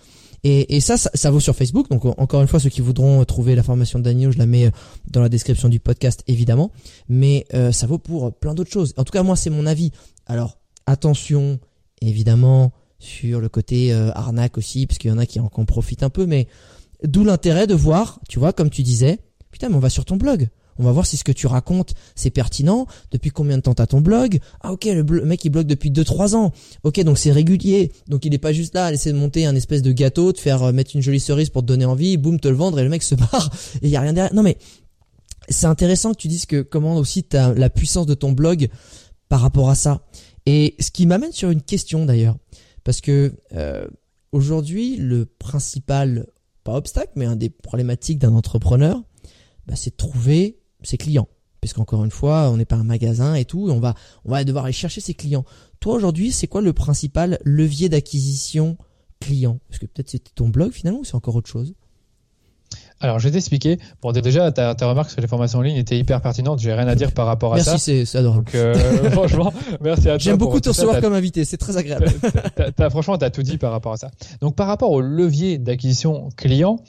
Et, et ça, ça, vaut sur Facebook. Donc encore une fois, ceux qui voudront trouver la formation de je la mets dans la description du podcast évidemment. Mais euh, ça vaut pour plein d'autres choses. En tout cas, moi, c'est mon avis. Alors attention, évidemment, sur le côté euh, arnaque aussi, parce qu'il y en a qui en, qui en profitent un peu. Mais d'où l'intérêt de voir, tu vois, comme tu disais, putain, mais on va sur ton blog. On va voir si ce que tu racontes c'est pertinent. Depuis combien de temps t'as ton blog Ah ok, le, mec il blogue depuis 2-3 ans. Ok, donc c'est régulier. Donc il est pas juste là à essayer de monter un espèce de gâteau, de faire euh, mettre une jolie cerise pour te donner envie, boum, te le vendre et le mec se barre et il y a rien derrière. Non mais c'est intéressant que tu dises que comment aussi t'as la puissance de ton blog par rapport à ça. Et ce qui m'amène sur une question d'ailleurs, parce que euh, aujourd'hui le principal pas obstacle, mais un des problématiques d'un entrepreneur, bah, c'est de trouver ses clients. Parce qu'encore une fois, on n'est pas un magasin et tout, on va, on va devoir aller chercher ses clients. Toi aujourd'hui, c'est quoi le principal levier d'acquisition client? Parce que peut-être c'était ton blog finalement ou c'est encore autre chose? Alors, je vais t'expliquer. Bon, déjà, ta, ta remarque sur les formations en ligne était hyper pertinente. J'ai rien à dire par rapport à ça. Merci, c'est adorable. Donc, euh, franchement, merci à toi. J'aime beaucoup te recevoir comme invité. C'est très agréable. As, franchement, tu as tout dit par rapport à ça. Donc, par rapport au levier d'acquisition client,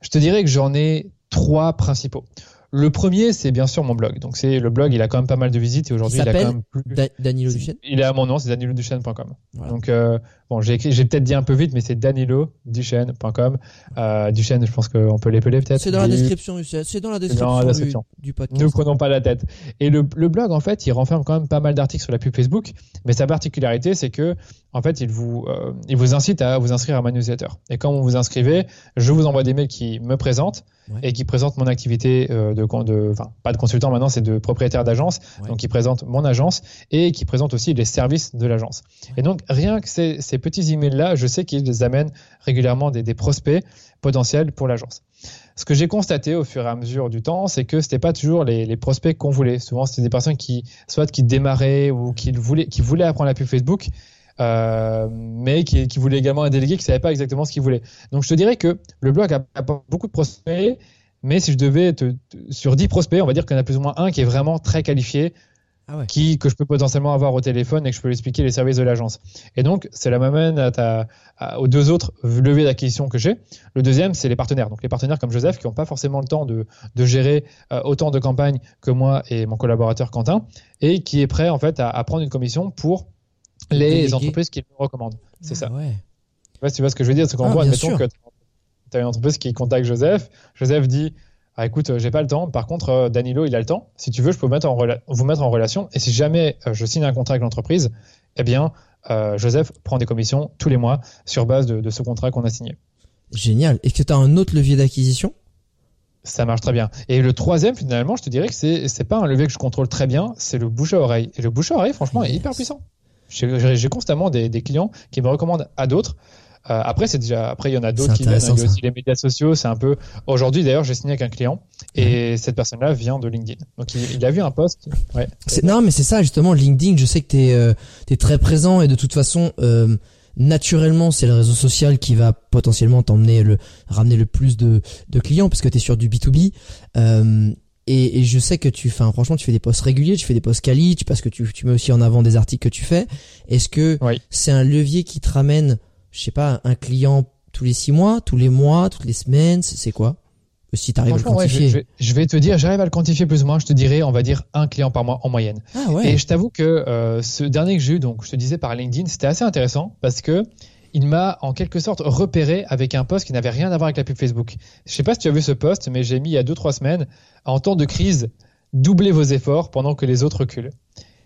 je te dirais que j'en ai trois principaux. Le premier, c'est bien sûr mon blog. Donc c'est le blog, il a quand même pas mal de visites et aujourd'hui il, a quand même plus. Danilo Duchesne. Il est à mon nom, c'est daniloduchesne.com. Donc euh, bon, j'ai peut-être dit un peu vite, mais c'est daniloduchesne.com. Euh, Duchesne, je pense qu'on peut l'épeler peut-être. C'est dans, la description, c'est dans la description, Du, podcast. Ne prenons pas la tête. Et le, le blog, en fait, il renferme quand même pas mal d'articles sur la pub Facebook, mais sa particularité, c'est que en fait, il vous, euh, il vous incite à vous inscrire à ma newsletter. Et quand vous vous inscrivez, je vous envoie des mails qui me présentent et qui présentent mon activité euh, de, de, enfin, pas de consultant maintenant, c'est de propriétaire d'agence, donc qui présente mon agence et qui présente aussi les services de l'agence. Et donc, rien que ces, ces petits emails-là, je sais qu'ils amènent régulièrement des, des prospects potentiels pour l'agence. Ce que j'ai constaté au fur et à mesure du temps, c'est que c'était pas toujours les, les prospects qu'on voulait. Souvent, c'était des personnes qui, soit qui démarraient ou qui voulaient, qui voulaient apprendre la pub Facebook, euh, mais qui, qui, voulait également un délégué qui savait pas exactement ce qu'il voulait. Donc je te dirais que le blog a, beaucoup de prospects, mais si je devais te, sur 10 prospects, on va dire qu'il y en a plus ou moins un qui est vraiment très qualifié, ah qui que je peux potentiellement avoir au téléphone et que je peux lui expliquer les services de l'agence. Et donc cela m'amène à ta, aux deux autres leviers d'acquisition que j'ai. Le deuxième, c'est les partenaires. Donc les partenaires comme Joseph qui n'ont pas forcément le temps de, de gérer euh, autant de campagnes que moi et mon collaborateur Quentin, et qui est prêt en fait à, à prendre une commission pour les entreprises qui le recommandent. C'est ah ça. Ouais. Ouais, tu vois ce que je veux dire, c'est qu'en ah, gros, admettons que tu as une entreprise qui contacte Joseph. Joseph dit ah, écoute, j'ai pas le temps. Par contre, euh, Danilo, il a le temps. Si tu veux, je peux vous mettre en, vous mettre en relation. Et si jamais euh, je signe un contrat avec l'entreprise, eh bien, euh, Joseph prend des commissions tous les mois sur base de, de ce contrat qu'on a signé. Génial. Est-ce que tu as un autre levier d'acquisition? Ça marche très bien. Et le troisième, finalement, je te dirais que c'est c'est pas un levier que je contrôle très bien, c'est le bouche à oreille. Et le bouche à oreille, franchement, est hyper puissant. J'ai constamment des, des, clients qui me recommandent à d'autres. Euh, après, c'est déjà, après, il y en a d'autres qui viennent. Il y a aussi les médias sociaux. C'est un peu. Aujourd'hui, d'ailleurs, j'ai signé avec un client et cette personne-là vient de LinkedIn. Donc, il, il a vu un post. Ouais. Non, mais c'est ça justement. LinkedIn, je sais que t'es euh, es très présent et de toute façon. Euh, naturellement, c'est le réseau social qui va potentiellement t'emmener le ramener le plus de, de clients puisque tu es sur du B2B. Euh, et, et, je sais que tu, enfin, franchement, tu fais des posts réguliers, tu fais des posts quali, tu, parce que tu, tu mets aussi en avant des articles que tu fais. Est-ce que c'est un levier qui te ramène, je sais pas, un client tous les six mois, tous les mois, toutes les semaines, c'est quoi? Si tu arrives à le quantifier. je, vais, te dire, j'arrive à le quantifier plus ou moins. Je te dirais, on va dire un client par mois en moyenne. Ah ouais. Et je t'avoue que euh, ce dernier que j'ai eu, donc je te disais par LinkedIn, c'était assez intéressant parce que il m'a en quelque sorte repéré avec un post qui n'avait rien à voir avec la pub Facebook. Je sais pas si tu as vu ce post, mais j'ai mis il y a 2-3 semaines, en temps de crise, doublez vos efforts pendant que les autres reculent.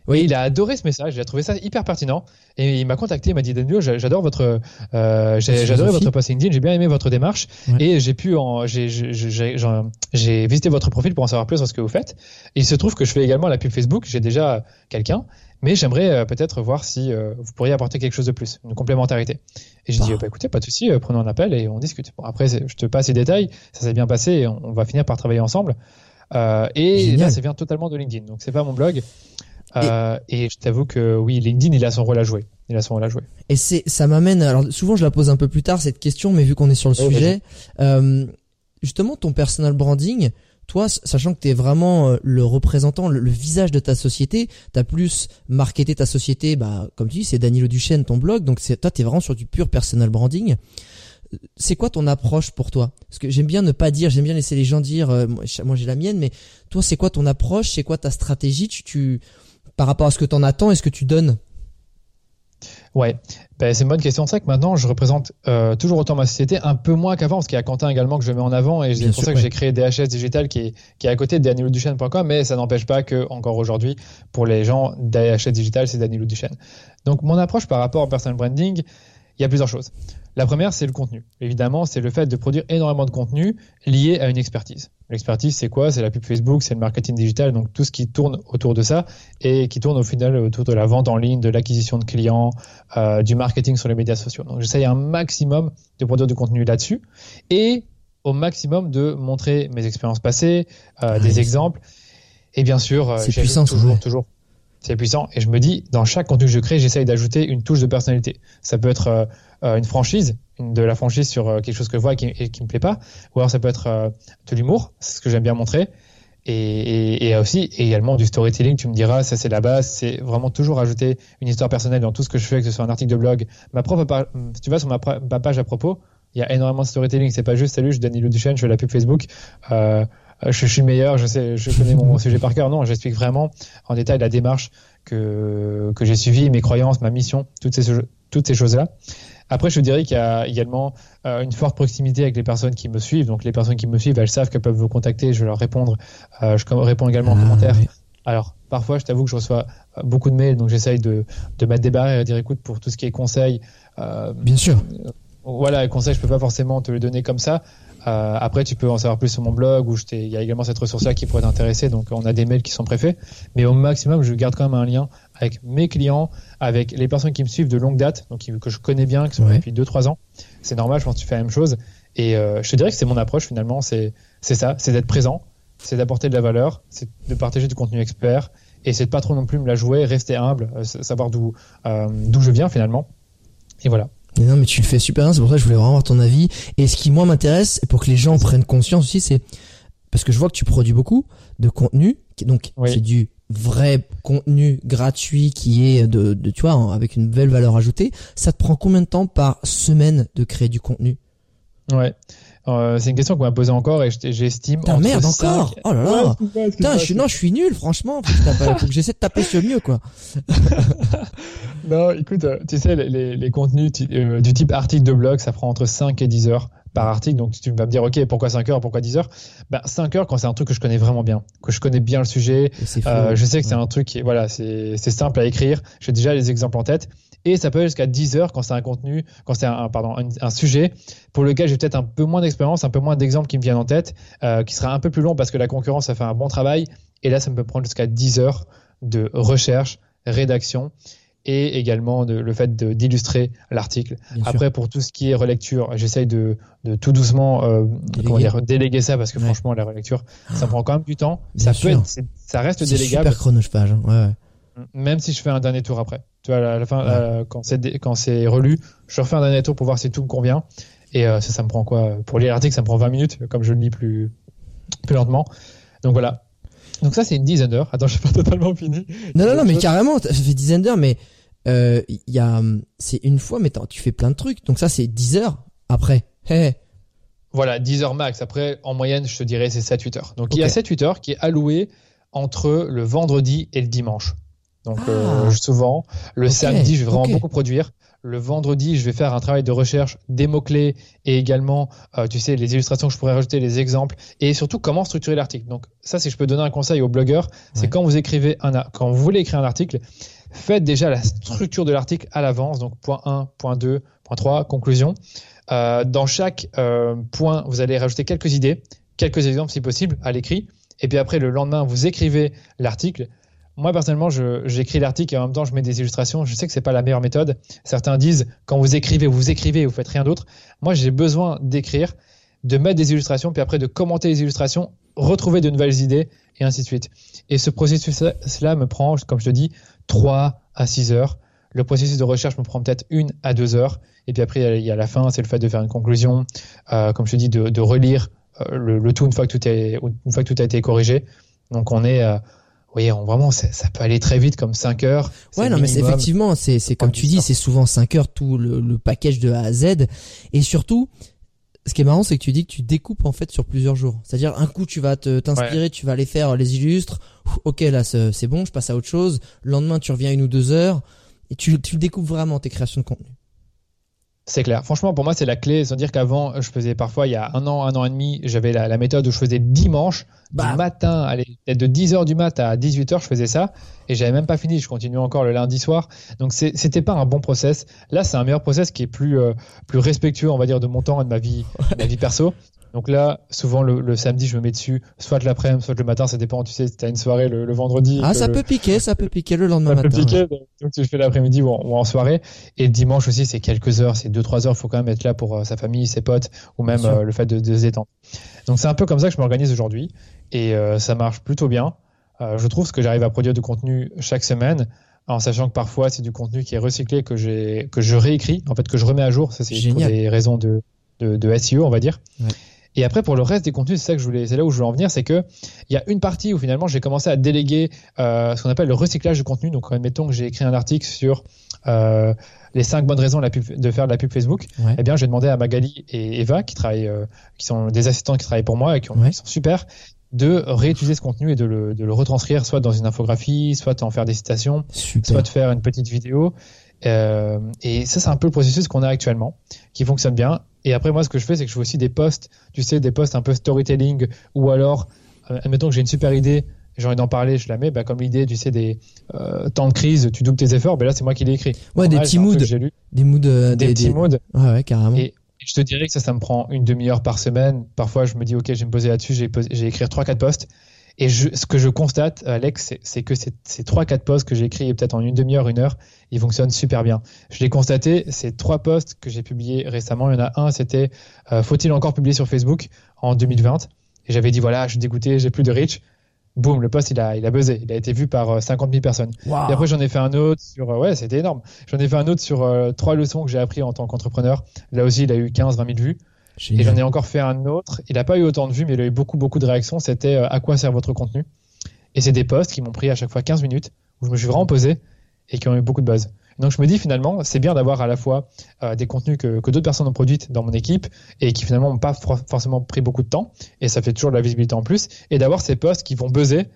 Oui, il a adoré ce message, il a trouvé ça hyper pertinent et il m'a contacté, il m'a dit Daniel, j'adore votre, euh, j'ai adoré votre post LinkedIn, j'ai bien aimé votre démarche et j'ai pu, j'ai visité votre profil pour en savoir plus sur ce que vous faites. il se trouve que je fais également la pub Facebook, j'ai déjà quelqu'un mais j'aimerais euh, peut-être voir si euh, vous pourriez apporter quelque chose de plus, une complémentarité. Et j'ai dit, bah. bah, écoutez, pas de souci, euh, prenons un appel et on discute. Bon, après, je te passe les détails, ça s'est bien passé et on, va finir par travailler ensemble. et là, ça vient totalement de LinkedIn, donc c'est pas mon blog. et... je t'avoue que oui, LinkedIn, il a son rôle à jouer. Il a son rôle à jouer. Et c'est, ça m'amène. Alors souvent, je la pose un peu plus tard cette question, mais vu qu'on est sur le sujet, justement, ton personal branding, toi, sachant que tu es vraiment euh, le représentant, le, visage de ta société, tu as plus marketé ta société, bah, comme tu dis, c'est Danilo Duchesne, ton blog, donc toi, tu es vraiment sur du pur personal branding. C'est quoi ton approche pour toi? Parce que j'aime bien ne pas dire, j'aime bien laisser les gens dire, euh, moi j'ai la mienne, mais toi, c'est quoi ton approche? C'est quoi ta stratégie? Tu, tu, Par rapport à ce que tu en attends et ce que tu donnes? Ouais, ben, c'est une bonne question. C'est vrai que maintenant, je représente euh, toujours autant ma société, un peu moins qu'avant, parce qu'il y a Quentin également que je mets en avant, et c'est pour ça que j'ai créé DHS Digital qui est, qui est à côté de danielduchesne.com, mais ça n'empêche pas que, encore aujourd'hui, pour les gens, DHS Digital, c'est Daniel Duchesne. Donc, mon approche par rapport au personal branding, il y a plusieurs choses. La première, c'est le contenu. Évidemment, c'est le fait de produire énormément de contenu lié à une expertise. L'expertise, c'est quoi? C'est la pub Facebook, c'est le marketing digital, donc tout ce qui tourne autour de ça et qui tourne au final autour de la vente en ligne, de l'acquisition de clients, euh, du marketing sur les médias sociaux. Donc j'essaye un maximum de produire du contenu là-dessus et au maximum de montrer mes expériences passées, euh, des exemples. Et bien sûr, euh, puissant toujours, toujours c'est puissant. Et je me dis, dans chaque contenu que je crée, j'essaye d'ajouter une touche de personnalité. Ça peut être euh, euh, une franchise, de la franchise sur euh, quelque chose que je vois et qui, qui me plaît pas, ou alors ça peut être de l'humour, c'est ce que j'aime bien montrer. Et, et, aussi également du storytelling, tu me diras, ça c'est la base, c'est vraiment toujours ajouter une histoire personnelle dans tout ce que je fais, que ce soit un article de blog, ma propre tu vas sur ma, page à propos, il y a énormément de storytelling, c'est pas juste salut, je suis Danilo Duchesne, je fais la pub Facebook. Euh, euh, je, suis meilleur, je sais, je connais mon sujet par cœur. Non, j'explique vraiment en détail la démarche que, que j'ai suivie, mes croyances, ma mission, toutes ces, toutes ces choses-là. Après, je dirais qu'il y a également euh, une forte proximité avec les personnes qui me suivent. Donc, les personnes qui me suivent, elles savent qu'elles peuvent vous contacter. Je vais leur répondre. Euh, je réponds également en ah, commentaire. Alors, parfois, je t'avoue que je reçois beaucoup de mails, donc j'essaye de, de mettre des barrières et de dire écoute, pour tout ce qui est conseil. Bien sûr. voilà, les conseils, je peux pas forcément te les donner comme ça. Euh, après, tu peux en savoir plus sur mon blog où il y a également cette ressource-là qui pourrait t'intéresser. Donc, on a des mails qui sont préfaits. Mais au maximum, je garde quand même un lien avec mes clients, avec les personnes qui me suivent de longue date, donc que je connais bien, qui sont là depuis 2-3 ans. C'est normal, je pense que tu fais la même chose. Et euh, je te dirais que c'est mon approche finalement. C'est ça, c'est d'être présent, c'est d'apporter de la valeur, c'est de partager du contenu expert et c'est de pas trop non plus me la jouer, rester humble, euh, savoir d'où d'où je viens finalement. Et voilà. Non, mais tu le fais super bien, c'est pour ça que je voulais vraiment avoir ton avis. Et ce qui, moi, m'intéresse, pour que les gens prennent conscience aussi, c'est parce que je vois que tu produis beaucoup de contenu, donc c'est du vrai contenu gratuit qui est de, de, tu vois, avec une belle valeur ajoutée. Ça te prend combien de temps par semaine de créer du contenu? Ouais. Euh, c'est une question qu'on m'a posée encore et j'estime. Putain, merde, encore? Oh là là Putain, je suis, non, je suis nul, franchement. Faut que, j'essaie de taper sur le mieux, quoi. non, écoute, euh, tu sais, les, les, contenus euh, du type article de blog, ça prend entre 5 et 10 heures par article. Donc, tu vas me dire, OK, pourquoi 5 heures, pourquoi 10 heures? Ben, 5 heures quand c'est un truc que je connais vraiment bien, que je connais bien le sujet. Euh, je sais que c'est un truc qui, voilà, c'est simple à écrire. J'ai déjà les exemples en tête et ça peut aller jusqu'à 10 heures quand c'est un contenu, quand c'est un, pardon, un, sujet pour lequel j'ai peut-être un peu moins d'expérience, un peu moins d'exemples qui me viennent en tête, euh, qui sera un peu plus long parce que la concurrence a fait un bon travail. Et là, ça me peut prendre jusqu'à 10 heures de recherche, rédaction et également de, le fait d'illustrer l'article. Après, pour tout ce qui est relecture, j'essaye de, de, tout doucement euh, dire, déléguer ça parce que franchement, la relecture, ça prend quand même du temps. ça peut être, ça reste délégable. Super chronophage. Hein. Ouais, ouais même si je fais un dernier tour après. Tu vois, à la fin, euh, quand c'est quand c'est relu, je refais un dernier tour pour voir si tout me convient. Et euh, ça, ça me prend quoi? Pour lire l'article, ça me prend 20 minutes, comme je le lis plus plus lentement. Donc voilà. Donc ça, c'est une dizaine d'heures. Attends, je suis pas totalement fini. Non, non, non, mais carrément, ça fait dizaine d'heures, mais euh, il y a, c'est une fois, mais tu fais plein de trucs. Donc ça, c'est 10 heures après. Voilà, 10 heures max. Après, en moyenne, je te dirais, c'est 7-8 heures. Donc il y a 7-8 heures qui est alloué entre le vendredi et le dimanche. Donc euh, ah. souvent, le samedi, je vais vraiment beaucoup produire. Le vendredi, je vais faire un travail de recherche des mots-clés et également, euh, tu sais, les illustrations que je pourrais rajouter, les exemples et surtout comment structurer l'article. Donc ça, si je peux donner un conseil aux blogueurs, c'est quand vous écrivez un, quand vous voulez écrire un article, faites déjà la structure de l'article à l'avance. Donc point 1, point 2, point 3, conclusion. Euh, dans chaque point, vous allez rajouter quelques idées, quelques exemples si possible à l'écrit. Et puis après, le lendemain, vous écrivez l'article moi, personnellement, j'écris l'article et en même temps, je mets des illustrations. Je sais que c'est pas la meilleure méthode. Certains disent, quand vous écrivez, vous écrivez, vous faites rien d'autre. Moi, j'ai besoin d'écrire, de mettre des illustrations, puis après de commenter les illustrations, retrouver de nouvelles idées, et ainsi de suite. Et ce processus-là me prend, comme je te dis, 3 à 6 heures. Le processus de recherche me prend peut-être une à deux heures. Et puis après, il y a la fin, c'est le fait de faire une conclusion, euh, comme je te dis, de, de relire le, tout une fois que tout est une fois que tout a été corrigé. Donc on est oui, vraiment, ça peut aller très vite, comme 5 heures. Ouais, non, mais effectivement, c'est, comme tu dis, c'est souvent 5 heures tout le, le, package de A à Z. Et surtout, ce qui est marrant, c'est que tu dis que tu découpes en fait sur plusieurs jours. C'est-à-dire, un coup, tu vas te, t'inspirer, tu vas aller faire les illustres. Ok, là, c'est bon, je passe à autre chose. Le lendemain, tu reviens une ou deux heures. Et tu, tu découpes vraiment tes créations de contenu. C'est clair. Franchement, pour moi, c'est la clé. Sans dire qu'avant, je faisais parfois, il y a un an, un an et demi, j'avais la, méthode où je faisais dimanche, du bah. matin, allez, peut-être de 10h du mat à 18h, je faisais ça. Et j'avais même pas fini. Je continuais encore le lundi soir. Donc, c'était pas un bon process. Là, c'est un meilleur process qui est plus, euh, plus respectueux, on va dire, de mon temps et de ma vie, de ma vie perso. Donc là, souvent le, samedi, je me mets dessus, soit l'après-midi, soit le matin, ça dépend. Tu sais, tu as une soirée le, vendredi. Ah, ça peut piquer, ça peut piquer le lendemain ça matin. Peut piquer, donc tu fais l'après-midi ou, en soirée. Et le dimanche aussi, c'est quelques heures, c'est deux trois heures. Il faut quand même être là pour euh, sa famille, ses potes, ou même euh, le fait de, de se détendre. Donc c'est un peu comme ça que je m'organise aujourd'hui, et euh, ça marche plutôt bien. je trouve ce que j'arrive à produire du contenu chaque semaine en sachant que parfois c'est du contenu qui est recyclé que j'ai que je réécris en fait que je remets à jour ça c'est pour des raisons de, de, de SEO on va dire ouais. Et après, pour le reste des contenus, c'est ça que je voulais, c'est là où je voulais en venir, c'est que il y a une partie où finalement j'ai commencé à déléguer euh, ce qu'on appelle le recyclage de contenu. Donc, admettons que j'ai écrit un article sur euh, les cinq bonnes raisons de faire de la pub Facebook. Eh bien, j'ai demandé à Magali et Eva, qui travaillent, euh, qui sont des assistants qui travaillent pour moi et qui, sont super, de réutiliser ce contenu et de le, de le, retranscrire soit dans une infographie, soit en faire des citations, soit de faire une petite vidéo. Euh, et ça, c'est un peu le processus qu'on a actuellement, qui fonctionne bien. Et après, moi, ce que je fais, c'est que je fais aussi des posts, tu sais, des posts un peu storytelling, ou alors, euh, admettons que j'ai une super idée, j'ai envie d'en parler, je la mets, bah, comme l'idée, tu sais, des euh, temps de crise, tu doubles tes efforts, ben là, c'est moi qui l'ai écrit. Ouais, des petits moods. Des moods. Euh, des, petits moods. Ouais, ouais, carrément. Et, je te dirais que ça, ça me prend une demi-heure par semaine. Parfois, je me dis, OK, je vais me poser là-dessus, j'ai, écrire trois, quatre posts. Et je, ce que je constate, Alex, c'est que ces, ces 3-4 posts que j'ai écrits peut-être en une demi-heure, une heure, ils fonctionnent super bien. Je l'ai constaté, ces trois posts que j'ai publiés récemment, il y en a un, c'était euh, Faut-il encore publier sur Facebook en 2020 Et j'avais dit, voilà, je suis dégoûté, j'ai plus de reach. Boum, le post, il a, il a buzzé. Il a été vu par 50 euh, 000 personnes. Et après, j'en ai fait un autre sur, euh, ouais, c'était énorme. J'en ai fait un autre sur trois leçons que j'ai appris en tant qu'entrepreneur. Là aussi, il a eu 15, 20 000 vues. Et j'en ai encore fait un autre. Il n'a pas eu autant de vues, mais il a eu beaucoup, beaucoup de réactions. C'était euh, à quoi sert votre contenu? Et c'est des posts qui m'ont pris à chaque fois 15 minutes, où je me suis vraiment posé et qui ont eu beaucoup de buzz. Donc je me dis finalement, c'est bien d'avoir à la fois euh, des contenus que, d'autres personnes ont produits dans mon équipe et qui finalement n'ont pas forcément pris beaucoup de temps, et ça fait toujours de la visibilité en plus, et d'avoir ces posts qui vont buzzer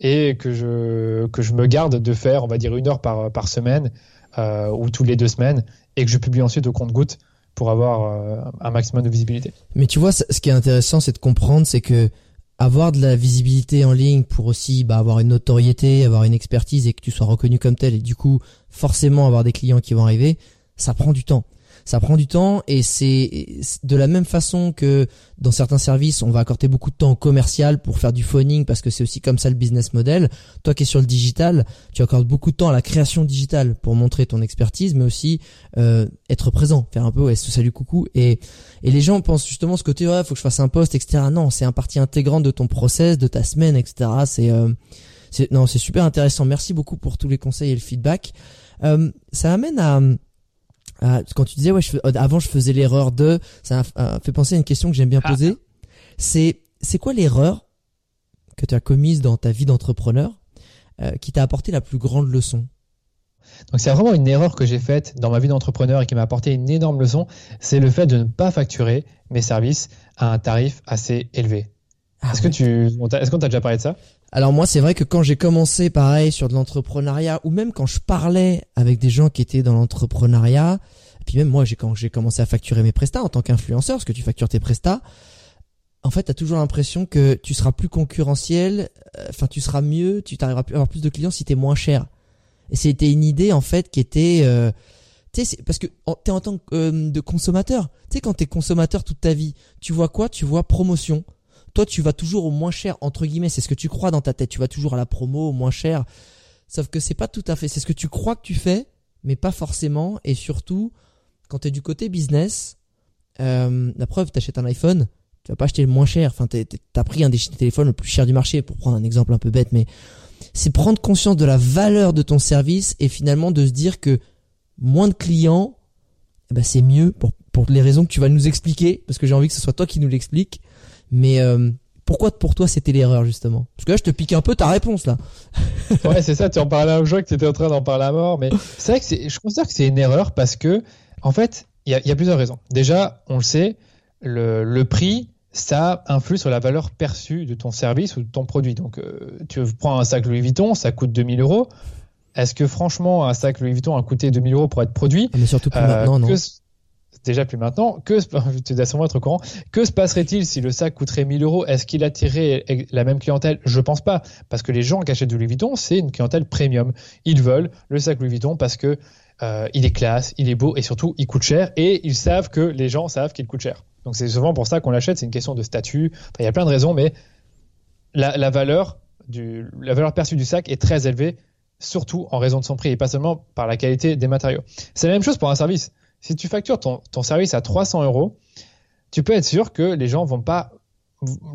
et que je, me garde de faire, on va dire, une heure par, par semaine euh, ou toutes les deux semaines, et que je publie ensuite au compte-goutte pour avoir euh, un maximum de visibilité. Mais tu vois, ce qui est intéressant, c'est de comprendre, c'est que avoir de la visibilité en ligne pour aussi bah, avoir une notoriété, avoir une expertise et que tu sois reconnu comme tel et du coup forcément avoir des clients qui vont arriver, ça prend du temps ça prend du temps et c'est de la même façon que dans certains services, on va accorder beaucoup de temps au commercial pour faire du phoning parce que c'est aussi comme ça le business model. Toi qui es sur le digital, tu accordes beaucoup de temps à la création digitale pour montrer ton expertise, mais aussi euh, être présent, faire un peu ouais, salut coucou et et les gens pensent justement ce côté ouais, faut que je fasse un post, etc. Non, c'est un partie intégrante de ton process, de ta semaine, etc. C'est euh, non, c'est super intéressant. Merci beaucoup pour tous les conseils et le feedback. Euh, ça amène à ah, quand tu disais ouais, je, avant je faisais l'erreur de, ça m'a fait penser à une question que j'aime bien ah. poser. C'est c'est quoi l'erreur que tu as commise dans ta vie d'entrepreneur euh, qui t'a apporté la plus grande leçon? Donc c'est vraiment une erreur que j'ai faite dans ma vie d'entrepreneur et qui m'a apporté une énorme leçon, c'est le fait de ne pas facturer mes services à un tarif assez élevé. Ah est-ce que tu, est-ce qu'on t'a déjà parlé de ça? Alors moi, c'est vrai que quand j'ai commencé pareil sur de l'entrepreneuriat, ou même quand je parlais avec des gens qui étaient dans l'entrepreneuriat, puis même moi, j'ai quand j'ai commencé à facturer mes prestats en tant qu'influenceur, parce que tu factures tes prestats, en fait, t'as toujours l'impression que tu seras plus concurrentiel, euh, enfin tu seras mieux, tu t'arriveras à avoir plus de clients si t'es moins cher. Et c'était une idée en fait qui était, euh, tu sais, parce que t'es en tant que euh, de consommateur, tu sais quand t'es consommateur toute ta vie, tu vois quoi? Tu vois promotion toi tu vas toujours au moins cher entre guillemets, c'est ce que tu crois dans ta tête, tu vas toujours à la promo au moins cher. Sauf que c'est pas tout à fait, c'est ce que tu crois que tu fais, mais pas forcément. Et surtout quand tu es du côté business, euh, la preuve, t'achètes un iPhone, tu vas pas acheter le moins cher, enfin t'as pris un des téléphones le plus cher du marché pour prendre un exemple un peu bête mais c'est prendre conscience de la valeur de ton service et finalement de se dire que moins de clients, eh ben c'est mieux pour, pour les raisons que tu vas nous expliquer, parce que j'ai envie que ce soit toi qui nous l'explique Mais euh, pourquoi pour toi c'était l'erreur justement? Parce que là je te pique un peu ta réponse là. ouais c'est ça, tu en parlais un jour que tu étais en train d'en parler à mort, mais c'est vrai que je considère que c'est une erreur parce que en fait il y, a, plusieurs raisons. Déjà on le sait, le, prix ça influe sur la valeur perçue de ton service ou de ton produit. Donc euh, tu prends un sac Louis Vuitton, ça coûte 2000 euros. Est-ce que franchement un sac Louis Vuitton a coûté 2000 euros pour être produit? Ah, Mais surtout plus maintenant, non déjà plus maintenant. Que tu dois sûrement être au courant. Que se passerait-il si le sac coûterait 1000 euros? Est-ce qu'il attirerait la même clientèle? Je pense pas, parce que les gens qui achètent du Louis Vuitton, c'est une clientèle premium. Ils veulent le sac Louis Vuitton parce que euh, il est classe, il est beau et surtout il coûte cher et ils savent que les gens savent qu'il coûte cher. Donc c'est souvent pour ça qu'on l'achète. C'est une question de statut. il y a plein de raisons, mais la valeur perçue du sac est très élevée surtout en raison de son prix et pas seulement par la qualité des matériaux. C'est la même chose pour un service si tu factures ton, service à 300 euros, tu peux être sûr que les gens vont pas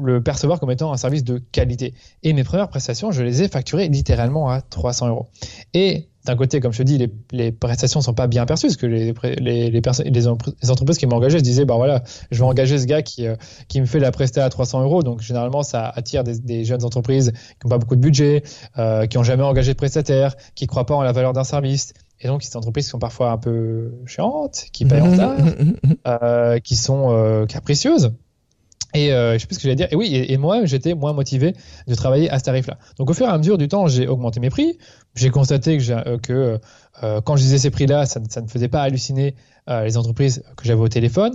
le percevoir comme étant un service de qualité. Et mes premières prestations, je les ai facturées littéralement à 300 euros. Et d'un côté, comme je te dis, les, les prestations sont pas bien perçues, parce que les, entreprises qui m'ont engagé se disaient, bah voilà, je vais engager ce gars qui, euh, me fait la prestation à 300 euros. Donc généralement, ça attire des, jeunes entreprises qui n'ont pas beaucoup de budget, euh, qui n'ont jamais engagé de prestataire, qui croient pas en la valeur d'un service. Et donc, ces entreprises qui sont parfois un peu chiantes, qui payent en retard, euh, qui sont euh, capricieuses. Et euh, je sais plus ce que j'allais dire. Et oui, et, moi, j'étais moins motivé de travailler à ce tarif-là. Donc, au fur et à mesure du temps, j'ai augmenté mes prix. J'ai constaté que, que quand je disais ces prix-là, ça, ne faisait pas halluciner les entreprises que j'avais au téléphone.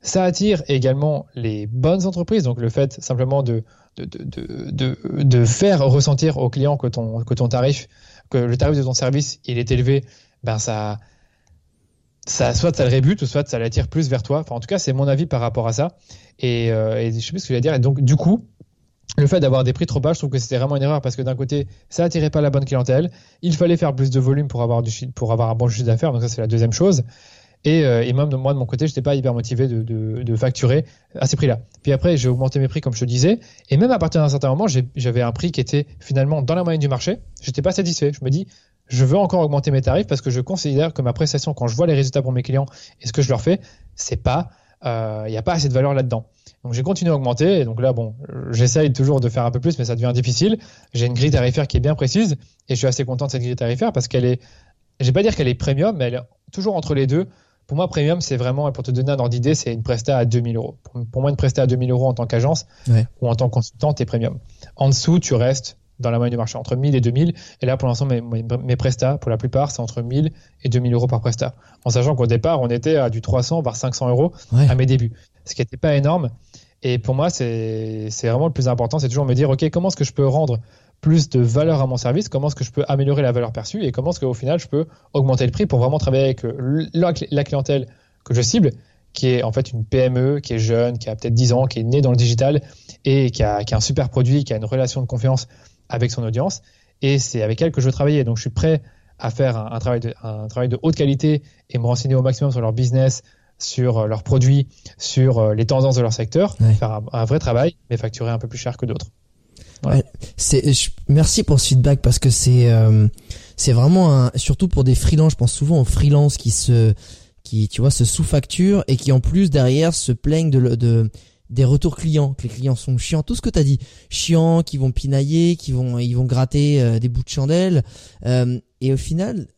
Ça attire également les bonnes entreprises. Donc, le fait simplement de, de, de, de, de faire ressentir aux clients que ton, que ton tarif que le tarif de ton service il est élevé, ben ça, ça soit ça le rébute, soit ça l'attire plus vers toi. Enfin, en tout cas, c'est mon avis par rapport à ça. Et, euh, et je sais plus ce que je vais dire. Et donc, du coup, le fait d'avoir des prix trop bas, je trouve que c'était vraiment une erreur parce que d'un côté, ça attirait pas la bonne clientèle. Il fallait faire plus de volume pour avoir, du, pour avoir un bon chiffre d'affaires. Donc, ça, c'est la deuxième chose. Et, euh, et, même moi de mon côté, j'étais pas hyper motivé de, facturer à ces prix-là. Puis après, j'ai augmenté mes prix comme je te disais, et même à partir d'un certain moment, j'avais un prix qui était finalement dans la moyenne du marché. J'étais pas satisfait. Je me dis, je veux encore augmenter mes tarifs parce que je considère que ma prestation, quand je vois les résultats pour mes clients et ce que je leur fais, c'est pas, il euh, n'y a pas assez de valeur là-dedans. Donc j'ai continué à augmenter, et donc là, bon, j'essaye toujours de faire un peu plus, mais ça devient difficile. J'ai une grille tarifaire qui est bien précise, et je suis assez content de cette grille tarifaire parce qu'elle est, je vais pas dire qu'elle est premium, mais elle est toujours entre les deux. Pour moi, premium, c'est vraiment, pour te donner un ordre d'idée, c'est une presta à 2000 euros. Pour, moi, une presta à 2000 euros en tant qu'agence ou en tant que consultant, t'es premium. En dessous, tu restes dans la moyenne du marché, entre 1000 et 2000. Et là, pour l'instant, mes, mes, prestats, pour la plupart, c'est entre 1000 et 2000 euros par presta. En sachant qu'au départ, on était à du 300, voire 500 euros à mes débuts. Ce qui n'était pas énorme. Et pour moi, c'est vraiment le plus important, c'est toujours me dire, OK, comment est-ce que je peux rendre plus de valeur à mon service, comment est-ce que je peux améliorer la valeur perçue et comment est-ce qu'au final je peux augmenter le prix pour vraiment travailler avec la, clientèle que je cible, qui est en fait une PME, qui est jeune, qui a peut-être 10 ans, qui est née dans le digital et qui a, un super produit, qui a une relation de confiance avec son audience. Et c'est avec elle que je veux travailler. Donc je suis prêt à faire un, travail, de, un travail de haute qualité et me renseigner au maximum sur leur business, sur euh, leurs produits, sur euh, les tendances de leur secteur, faire un, vrai travail, mais facturer un peu plus cher que d'autres. C'est merci pour ce feedback parce que c'est euh, c'est vraiment un, surtout pour des freelances, je pense souvent aux freelances qui se qui tu vois se sous-facturent et qui en plus derrière se plaignent de, de des retours clients, que les clients sont chiants, tout ce que tu as dit, chiants, qui vont pinailler, qui vont ils vont gratter euh, des bouts de chandelle euh, et au final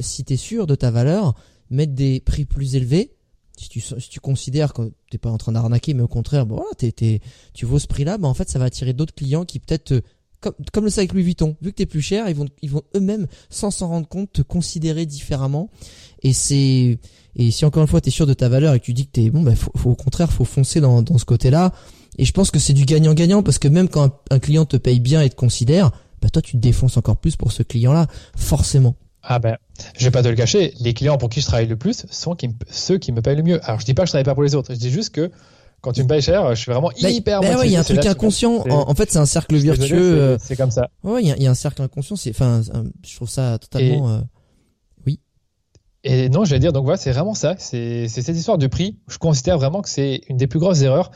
si tu es sûr de ta valeur, mettre des prix plus élevés si tu, si tu considères que t'es pas en train d'arnaquer, mais au contraire, bon, voilà, t'es, t'es, tu vaux ce prix-là, bah, en fait, ça va attirer d'autres clients qui peut-être, comme, comme le sac avec Louis Vuitton, vu que t'es plus cher, ils vont, ils vont eux-mêmes, sans s'en rendre compte, te considérer différemment. Et c'est, et si encore une fois t'es sûr de ta valeur et que tu dis que t'es bon, bah, faut, faut, au contraire, faut foncer dans, dans ce côté-là. Et je pense que c'est du gagnant-gagnant parce que même quand un, un, client te paye bien et te considère, bah toi tu te défonces encore plus pour ce client-là, forcément. Ah ben, je vais pas te le cacher, les clients pour qui je travaille le plus sont ceux qui me payent le mieux. Alors je dis pas que je travaille pas pour les autres, je dis juste que quand tu me payes cher, je suis vraiment hyper bah il y a un truc inconscient. En, fait, c'est un cercle virtueux. Euh, c'est comme ça. Ouais, il y, a, un cercle inconscient. C'est, enfin, je trouve ça totalement. Euh, oui. Et non, je vais dire, donc voilà, c'est vraiment ça. C'est cette histoire de prix. Je considère vraiment que c'est une des plus grosses erreurs.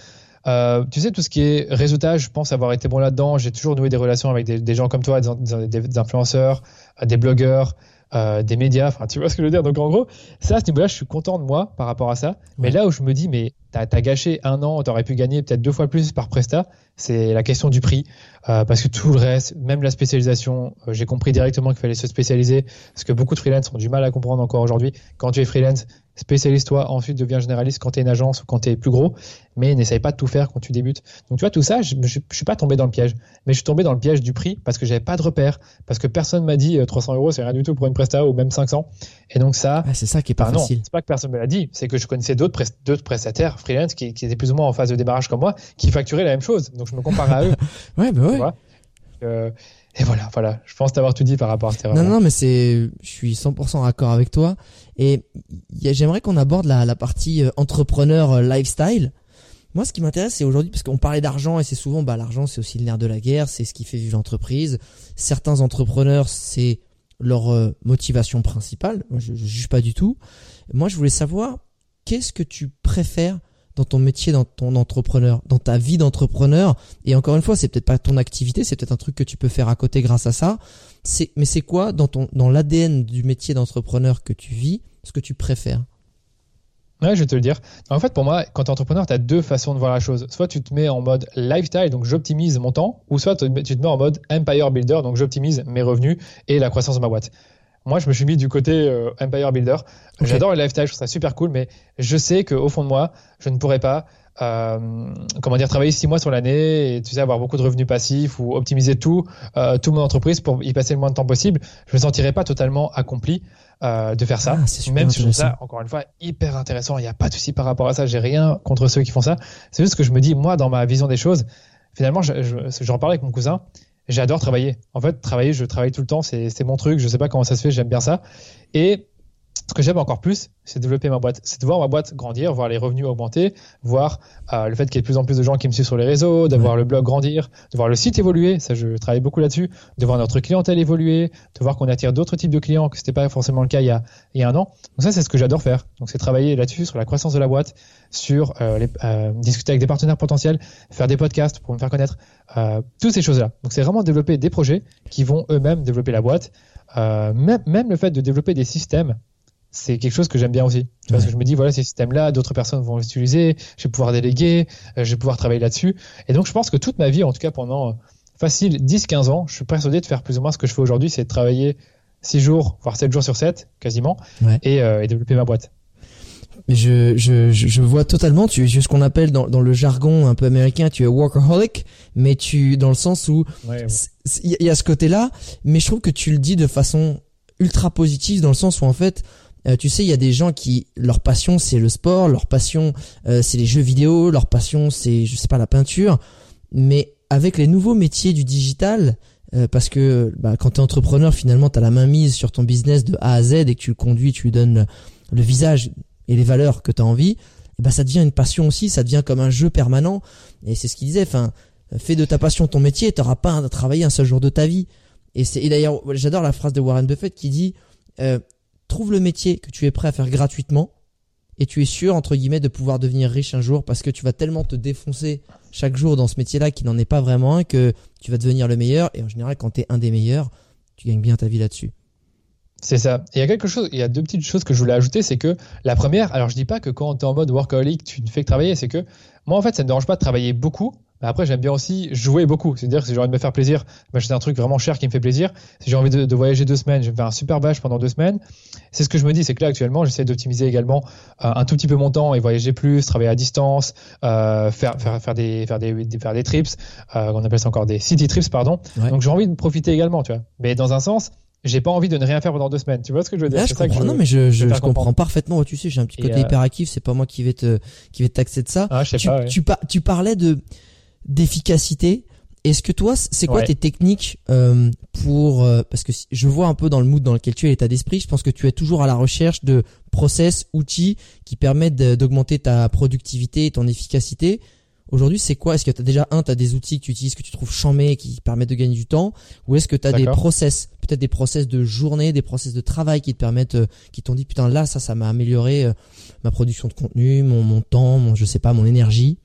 Euh, tu sais, tout ce qui est réseautage, je pense avoir été bon là-dedans. J'ai toujours noué des relations avec des, gens comme toi, des, des influenceurs, des blogueurs, euh, des médias. Enfin, tu vois ce que je veux dire. Donc en gros, ça, à ce niveau-là, je suis content de moi par rapport à ça. Mais là où je me dis, mais t'as as gâché un an, t'aurais pu gagner peut-être deux fois plus par Presta, c'est la question du prix. Euh, parce que tout le reste, même la spécialisation, euh, j'ai compris directement qu'il fallait se spécialiser. Parce que beaucoup de freelance ont du mal à comprendre encore aujourd'hui. Quand tu es freelance, spécialise-toi, ensuite deviens généraliste quand tu es une agence ou quand tu es plus gros, mais n'essaye pas de tout faire quand tu débutes. Donc tu vois, tout ça, je ne suis pas tombé dans le piège, mais je suis tombé dans le piège du prix parce que j'avais pas de repère, parce que personne m'a dit 300 euh, euros, c'est rien du tout pour une presta ou même 500. Et donc ça... Ah, c'est ça qui est pas facile. C'est pas que personne me l'a dit, c'est que je connaissais d'autres prestataires freelance qui, qui, étaient plus ou moins en phase de démarrage comme moi, qui facturaient la même chose. Donc je me compare à eux. ouais, bah ouais. Euh, et voilà, voilà. Je pense t'avoir tout dit par rapport à cette Non, non, mais c'est, je suis 100% d'accord avec toi. Et j'aimerais qu'on aborde la, la partie euh, entrepreneur euh, lifestyle. Moi, ce qui m'intéresse, c'est aujourd'hui, parce qu'on parlait d'argent et c'est souvent, bah, l'argent, c'est aussi le nerf de la guerre, c'est ce qui fait vivre l'entreprise. Certains entrepreneurs, c'est leur euh, motivation principale. Moi, je, je juge pas du tout. Moi, je voulais savoir, qu'est-ce que tu préfères dans ton métier, dans ton entrepreneur, dans ta vie d'entrepreneur. Et encore une fois, c'est peut-être pas ton activité, c'est peut-être un truc que tu peux faire à côté grâce à ça. Mais c'est quoi dans ton, dans l'ADN du métier d'entrepreneur que tu vis, ce que tu préfères? Ouais, je vais te le dire. En fait, pour moi, quand tu entrepreneur, tu as deux façons de voir la chose. Soit tu te mets en mode lifestyle, donc j'optimise mon temps, ou soit tu te mets en mode empire builder, donc j'optimise mes revenus et la croissance de ma boîte. Moi, je me suis mis du côté euh, Empire Builder. J'adore le lifestyle, je trouve ça super cool, mais je sais qu'au fond de moi, je ne pourrais pas euh, comment dire, travailler six mois sur l'année et tu sais avoir beaucoup de revenus passifs ou optimiser tout, euh, toute mon entreprise pour y passer le moins de temps possible. Je me sentirais pas totalement accompli euh, de faire ça. Ah, Même si je trouve ça, encore une fois, hyper intéressant. Il n'y a pas de souci par rapport à ça. J'ai rien contre ceux qui font ça. C'est juste que je me dis, moi, dans ma vision des choses, finalement, j'en je, je, parlais avec mon cousin j'adore travailler. En fait, travailler, je travaille tout le temps, c'est mon truc, je sais pas comment ça se fait, j'aime bien ça. Et ce que j'aime encore plus, c'est développer ma boîte. C'est de voir ma boîte grandir, voir les revenus augmenter, voir euh, le fait qu'il y ait de plus en plus de gens qui me suivent sur les réseaux, de voir le blog grandir, de voir le site évoluer. Ça, je travaille beaucoup là-dessus. De voir notre clientèle évoluer, de voir qu'on attire d'autres types de clients, que c'était pas forcément le cas il y a, il y a un an. Donc ça, c'est ce que j'adore faire. Donc c'est travailler là-dessus, sur la croissance de la boîte, sur euh, les, euh, discuter avec des partenaires potentiels, faire des podcasts pour me faire connaître, euh, toutes ces choses-là. Donc c'est vraiment développer des projets qui vont eux-mêmes développer la boîte. Euh, même, même le fait de développer des systèmes c'est quelque chose que j'aime bien aussi. Parce que je me dis, voilà, ces systèmes-là, d'autres personnes vont les utiliser, je vais pouvoir déléguer, euh, je vais pouvoir travailler là-dessus. Et donc, je pense que toute ma vie, en tout cas pendant euh, facile 10-15 ans, je suis persuadé de faire plus ou moins ce que je fais aujourd'hui, c'est de travailler 6 jours, voire 7 jours sur 7, quasiment, et, euh, et, développer ma boîte. Mais je, je, je vois totalement, tu es ce qu'on appelle dans, dans le jargon un peu américain, tu es workaholic, mais tu, dans le sens où il y a ce côté-là, mais je trouve que tu le dis de façon ultra positive dans le sens où en fait, euh, tu sais, il y a des gens qui leur passion c'est le sport, leur passion euh, c'est les jeux vidéo, leur passion c'est je sais pas la peinture, mais avec les nouveaux métiers du digital, euh, parce que bah, quand tu es entrepreneur, finalement, tu as la main mise sur ton business de A à Z et que tu le conduis, tu lui donnes le, visage et les valeurs que tu as envie, bah, ça devient une passion aussi, ça devient comme un jeu permanent. Et c'est ce qu'il disait, enfin, fais de ta passion ton métier, tu n'auras pas à travailler un seul jour de ta vie. Et, c'est, d'ailleurs, j'adore la phrase de Warren Buffett qui dit, euh, trouve le métier que tu es prêt à faire gratuitement et tu es sûr, entre guillemets, de pouvoir devenir riche un jour parce que tu vas tellement te défoncer chaque jour dans ce métier-là qui n'en est pas vraiment un que tu vas devenir le meilleur et en général, quand tu es un des meilleurs, tu gagnes bien ta vie là-dessus. C'est ça. il y a quelque chose, il y a deux petites choses que je voulais ajouter, c'est que la première, alors je dis pas que quand tu es en mode workaholic, tu ne fais que travailler, c'est que moi en fait, ça ne me dérange pas de travailler beaucoup, après, j'aime bien aussi jouer beaucoup. C'est-à-dire que si j'ai envie de me faire plaisir, m'acheter un truc vraiment cher qui me fait plaisir. Si j'ai envie de, voyager deux semaines, je vais me faire un super bâche pendant deux semaines. C'est ce que je me dis. C'est que là, actuellement, j'essaie d'optimiser également euh, un tout petit peu mon temps et voyager plus, travailler à distance, euh, faire, faire, faire, des, faire, des, faire des trips. Euh, on appelle ça encore des city trips, pardon. Donc, j'ai envie de profiter également, tu vois. Mais dans un sens, j'ai pas envie de ne rien faire pendant deux semaines. Tu vois ce que je veux dire? Je comprends. non, mais je, je, comprends parfaitement. Tu sais, j'ai un petit côté hyperactif. C'est pas moi qui vais te qui vais taxer de ça. Ah, je sais tu, pas, tu, tu, parlais de d'efficacité. Est-ce que toi, c'est quoi tes techniques euh, pour euh, parce que je vois un peu dans le mood dans lequel tu es l'état d'esprit, je pense que tu es toujours à la recherche de process, outils qui permettent d'augmenter ta productivité et ton efficacité. Aujourd'hui, c'est quoi? Est-ce que tu as déjà un, tu as des outils que tu utilises que tu trouves chambés qui permettent de gagner du temps? Ou est-ce que tu as des process, peut-être des process de journée, des process de travail qui te permettent euh, qui t'ont dit putain là ça ça m'a amélioré ma production de contenu, mon, mon temps, mon je sais pas, mon énergie?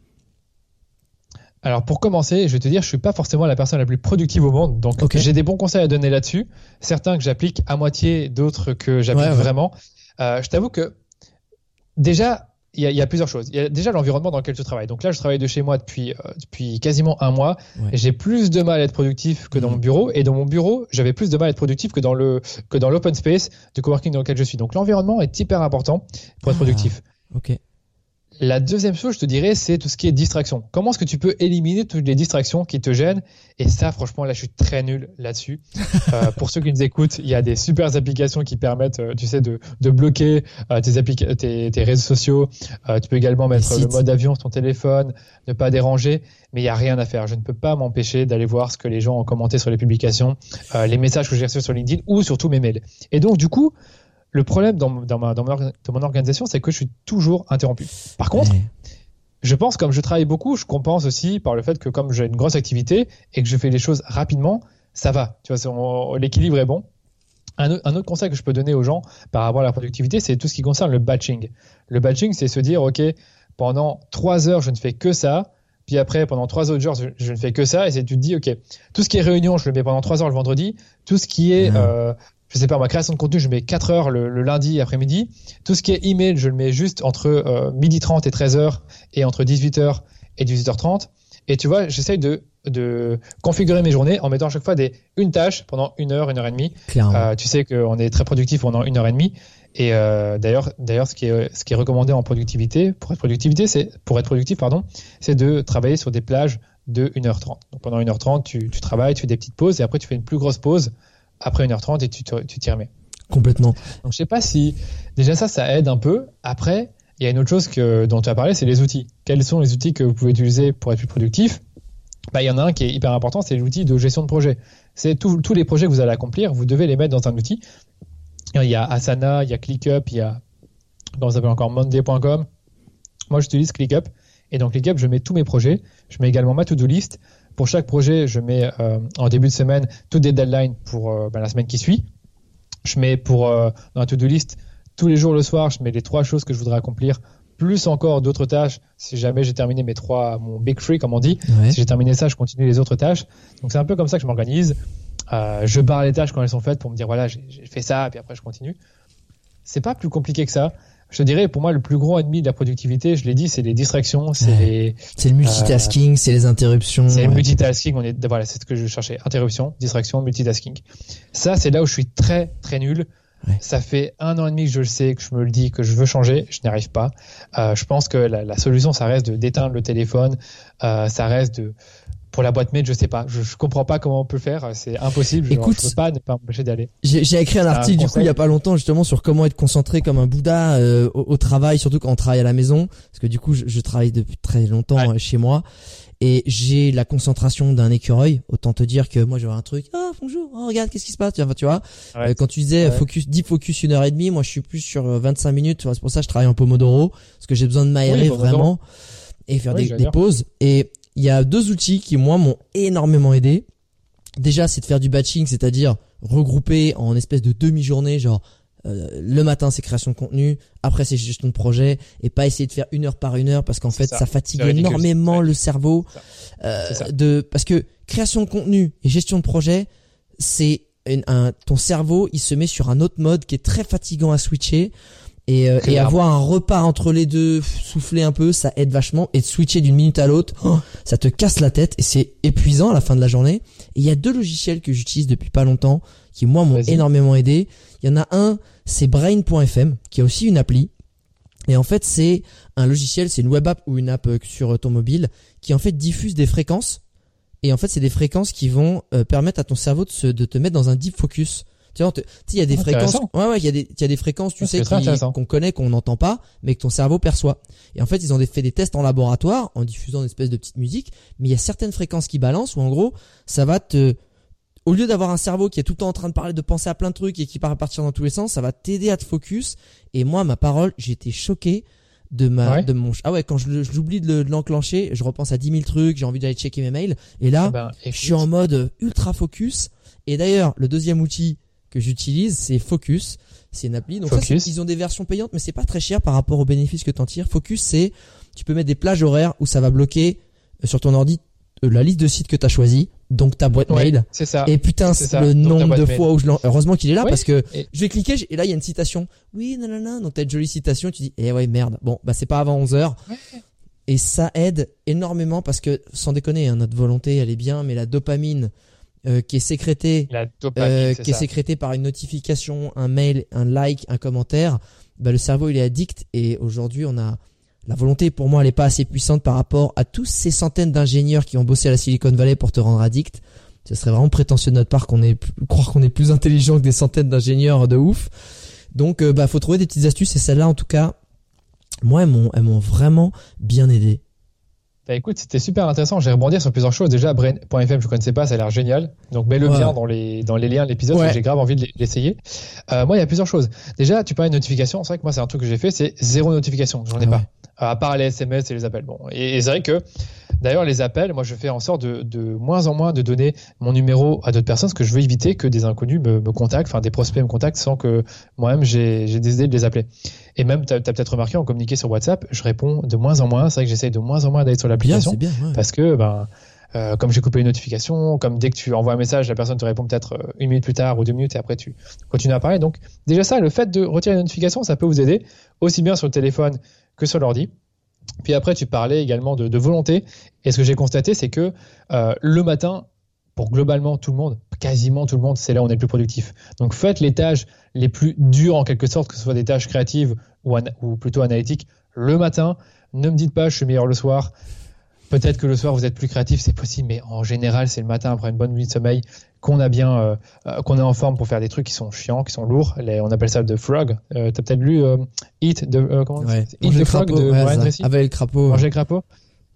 Alors pour commencer, je vais te dire, je suis pas forcément la personne la plus productive au monde, donc j'ai des bons conseils à donner là-dessus. Certains que j'applique à moitié, d'autres que j'applique vraiment. Euh, je t'avoue que déjà, il y, a, plusieurs choses. Il y a déjà l'environnement dans lequel tu travailles. Donc là, je travaille de chez moi depuis, euh, depuis quasiment un mois. J'ai plus de mal à être productif que dans mon mhm. bureau. Et dans mon bureau, j'avais plus de mal à être productif que dans le que dans l'open space de coworking dans lequel je suis. Donc l'environnement est hyper important pour être ah, productif. Ok. La deuxième chose, je te dirais, c'est tout ce qui est distraction. Comment est-ce que tu peux éliminer toutes les distractions qui te gênent? Et ça, franchement, là, je suis très nul là-dessus. euh, pour ceux qui nous écoutent, il y a des super applications qui permettent, euh, tu sais, de, de bloquer euh, tes, tes, tes, réseaux sociaux. Euh, tu peux également mettre le mode avion sur ton téléphone, ne pas déranger, mais il n'y a rien à faire. Je ne peux pas m'empêcher d'aller voir ce que les gens ont commenté sur les publications, les messages que j'ai reçus sur LinkedIn ou surtout mes mails. Et donc, du coup, le problème dans, dans, ma, dans, mon organisation, c'est que je suis toujours interrompu. Par contre, je pense, comme je travaille beaucoup, je compense aussi par le fait que comme j'ai une grosse activité et que je fais les choses rapidement, ça va. Tu vois, l'équilibre est bon. Un, autre conseil que je peux donner aux gens par rapport à la productivité, c'est tout ce qui concerne le batching. Le batching, c'est se dire, OK, pendant trois heures, je ne fais que ça. Puis après, pendant trois autres heures, je, ne fais que ça. Et tu te dis, OK, tout ce qui est réunion, je le mets pendant trois heures le vendredi. Tout ce qui est euh, je sais pas, ma création de contenu, je mets 4 heures le, lundi après-midi. Tout ce qui est email, je le mets juste entre euh, midi 30 et 13 heures et entre 18h et 18h30. Et tu vois, j'essaye de, de configurer mes journées en mettant à chaque fois des, une tâche pendant une heure, une heure et demie. Euh, tu sais qu'on est très productif pendant une heure et demie. Et euh, d'ailleurs, d'ailleurs, ce qui est ce qui est recommandé en productivité, pour être productivité, c'est pour être productif, pardon, c'est de travailler sur des plages de 1h30. Donc pendant 1h30, tu, tu travailles, tu fais des petites pauses et après tu fais une plus grosse pause après 1h30 et tu t'y remets. Complètement. Donc je sais pas si déjà ça, ça aide un peu. Après, il y a une autre chose que, dont tu as parlé, c'est les outils. Quels sont les outils que vous pouvez utiliser pour être plus productif? Bah, Il y en a un qui est hyper important, c'est l'outil de gestion de projet. C'est tous les projets que vous allez accomplir, vous devez les mettre dans un outil. Il y a Asana, il y a ClickUp, il y a, comment ça s'appelle encore, Monday.com. Moi, j'utilise ClickUp. Et dans ClickUp, je mets tous mes projets. Je mets également ma to-do list. Pour chaque projet, je mets euh, en début de semaine toutes des deadlines pour euh, ben, la semaine qui suit. Je mets pour euh, dans la to-do list tous les jours le soir, je mets les trois choses que je voudrais accomplir, plus encore d'autres tâches. Si jamais j'ai terminé mes trois, mon big three comme on dit, si j'ai terminé ça, je continue les autres tâches. Donc c'est un peu comme ça que je m'organise. je barre les tâches quand elles sont faites pour me dire voilà j'ai fait ça, puis après je continue. C'est pas plus compliqué que ça je te dirais, pour moi, le plus gros ennemi de la productivité, je l'ai dit, c'est les distractions, c'est c'est le multitasking, c'est les interruptions. C'est le multitasking. On est, voilà, c'est ce que je cherchais. Interruption, distraction, multitasking. Ça, c'est là où je suis très, très nul. Ça fait un an et demi que je le sais, que je me le dis, que je veux changer, je n'y arrive pas. Euh, je pense que la, la, solution, ça reste de d'éteindre le téléphone, euh, ça reste de pour la boîte mail, je sais pas. Je, je comprends pas comment on peut faire. C'est impossible. Écoute, je peux pas ne pas m'empêcher d'aller. J'ai écrit un article du coup il y a pas longtemps justement sur comment être concentré comme un Bouddha euh, au, travail, surtout quand on travaille à la maison, parce que du coup je, je travaille depuis très longtemps euh, chez moi et j'ai la concentration d'un écureuil. Autant te dire que moi j'aurais un truc. Oh bonjour, oh, regarde qu'est-ce qui se passe? Tu vois, tu vois. Euh, quand tu disais focus, 10 focus une heure et demie, moi je suis plus sur 25 minutes. C'est pour ça que je travaille en pomodoro parce que j'ai besoin de m'aérer vraiment et faire des, des pauses. Et il y a deux outils qui moi m'ont énormément aidé. Déjà, c'est de faire du batching, c'est-à-dire regrouper en espèce de demi-journée, genre euh, le matin c'est création de contenu, après c'est gestion de projet, et pas essayer de faire une heure par une heure parce qu'en fait ça. fatigue énormément le cerveau. Euh, de parce que création de contenu et gestion de projet, c'est un, ton cerveau il se met sur un autre mode qui est très fatigant à switcher et, euh, et avoir un repas entre les deux, souffler un peu, ça aide vachement. Et de switcher d'une minute à l'autre, oh, ça te casse la tête et c'est épuisant à la fin de la journée. Et il y a deux logiciels que j'utilise depuis pas longtemps qui moi m'ont énormément aidé. Il y en a un, c'est Brain.fm qui a aussi une appli. Et en fait, c'est un logiciel, c'est une web app ou une app euh, sur ton mobile qui en fait diffuse des fréquences. Et en fait, c'est des fréquences qui vont euh, permettre à ton cerveau de, se, de te mettre dans un deep focus. Tu vois, il y a des fréquences. Ouais, ouais, il y a des, il y a des fréquences, tu sais, qu'on connaît, qu'on n'entend pas, mais que ton cerveau perçoit. Et en fait, ils ont fait des tests en laboratoire, en diffusant une espèce de petite musique, mais il y a certaines fréquences qui balancent, où en gros, ça va te, au lieu d'avoir un cerveau qui est tout le temps en train de parler, de penser à plein de trucs et qui part à partir dans tous les sens, ça va t'aider à te focus. Et moi, ma parole, j'étais choqué de ma de mon ah ouais quand je j'oublie de l'enclencher je repense à 10 000 trucs j'ai envie d'aller checker mes mails et là eh ben, je suis en mode ultra focus et d'ailleurs le deuxième outil que j'utilise, c'est Focus. C'est une appli. Donc ça, ils ont des versions payantes, mais c'est pas très cher par rapport aux bénéfices que t'en tires. Focus, c'est tu peux mettre des plages horaires où ça va bloquer euh, sur ton ordi la liste de sites que tu as choisi, donc ta boîte mail. C'est ça. Et putain, le nombre de fois où je heureusement qu'il est là parce que je vais cliquer et là il y a une citation. Oui, non non non, donc t'as une jolie citation, tu dis "Eh ouais, merde. Bon, bah c'est pas avant 11 heures." Et ça aide énormément parce que sans déconner, hein, notre volonté, elle est bien, mais la dopamine euh, qui est sécrétée euh, qui est sécrétée par une notification, un mail, un like, un commentaire, bah le cerveau il est addict et aujourd'hui, on a la volonté pour moi elle est pas assez puissante par rapport à tous ces centaines d'ingénieurs qui ont bossé à la Silicon Valley pour te rendre addict. Ce serait vraiment prétentieux de notre part qu'on est croire qu'on est plus intelligent que des centaines d'ingénieurs de ouf. Donc euh, bah faut trouver des petites astuces et celles-là en tout cas moi elles m'ont elles m'ont vraiment bien aidé. Bah écoute, c'était super intéressant. J'ai rebondi sur plusieurs choses. Déjà, Brain.fm, je connaissais pas, ça a l'air génial. Donc mets-le bien dans les, dans les liens de l'épisode, j'ai grave envie de l'essayer. Euh, moi, il y a plusieurs choses. Déjà, tu parlais de notification. C'est vrai que moi, c'est un truc que j'ai fait, c'est zéro notification. J'en ai pas à part les SMS et les appels. Bon, et, c'est vrai que d'ailleurs les appels, moi je fais en sorte de, de, moins en moins de donner mon numéro à d'autres personnes, parce que je veux éviter que des inconnus me, me contactent, enfin des prospects me contactent sans que moi-même j'ai décidé de les appeler. Et même, tu as, peut-être remarqué, en communiqué sur WhatsApp, je réponds de moins en moins. C'est vrai que j'essaye de moins en moins d'aller sur l'application, parce que ben euh, comme j'ai coupé une notification, comme dès que tu envoies un message, la personne te répond peut-être euh, une minute plus tard ou deux minutes et après tu continues à parler. Donc déjà ça, le fait de retirer une notification, ça peut vous aider aussi bien sur le téléphone que sur l'ordi. Puis après, tu parlais également de, volonté. Et ce que j'ai constaté, c'est que euh, le matin, pour globalement tout le monde, quasiment tout le monde, c'est là où on est le plus productif. Donc faites les tâches les plus dures en quelque sorte, que ce soit des tâches créatives ou, ou plutôt analytiques, le matin. Ne me dites pas je suis meilleur le soir. Peut-être que le soir vous êtes plus créatif, c'est possible, mais en général c'est le matin après une bonne nuit de sommeil qu'on a bien, euh, euh, qu'on est en forme pour faire des trucs qui sont chiants, qui sont lourds. on appelle ça de frog. Euh, T'as peut-être lu Eat de comment Eat the frog de Ryan Tracy. Avec le crapaud. Manger le crapaud,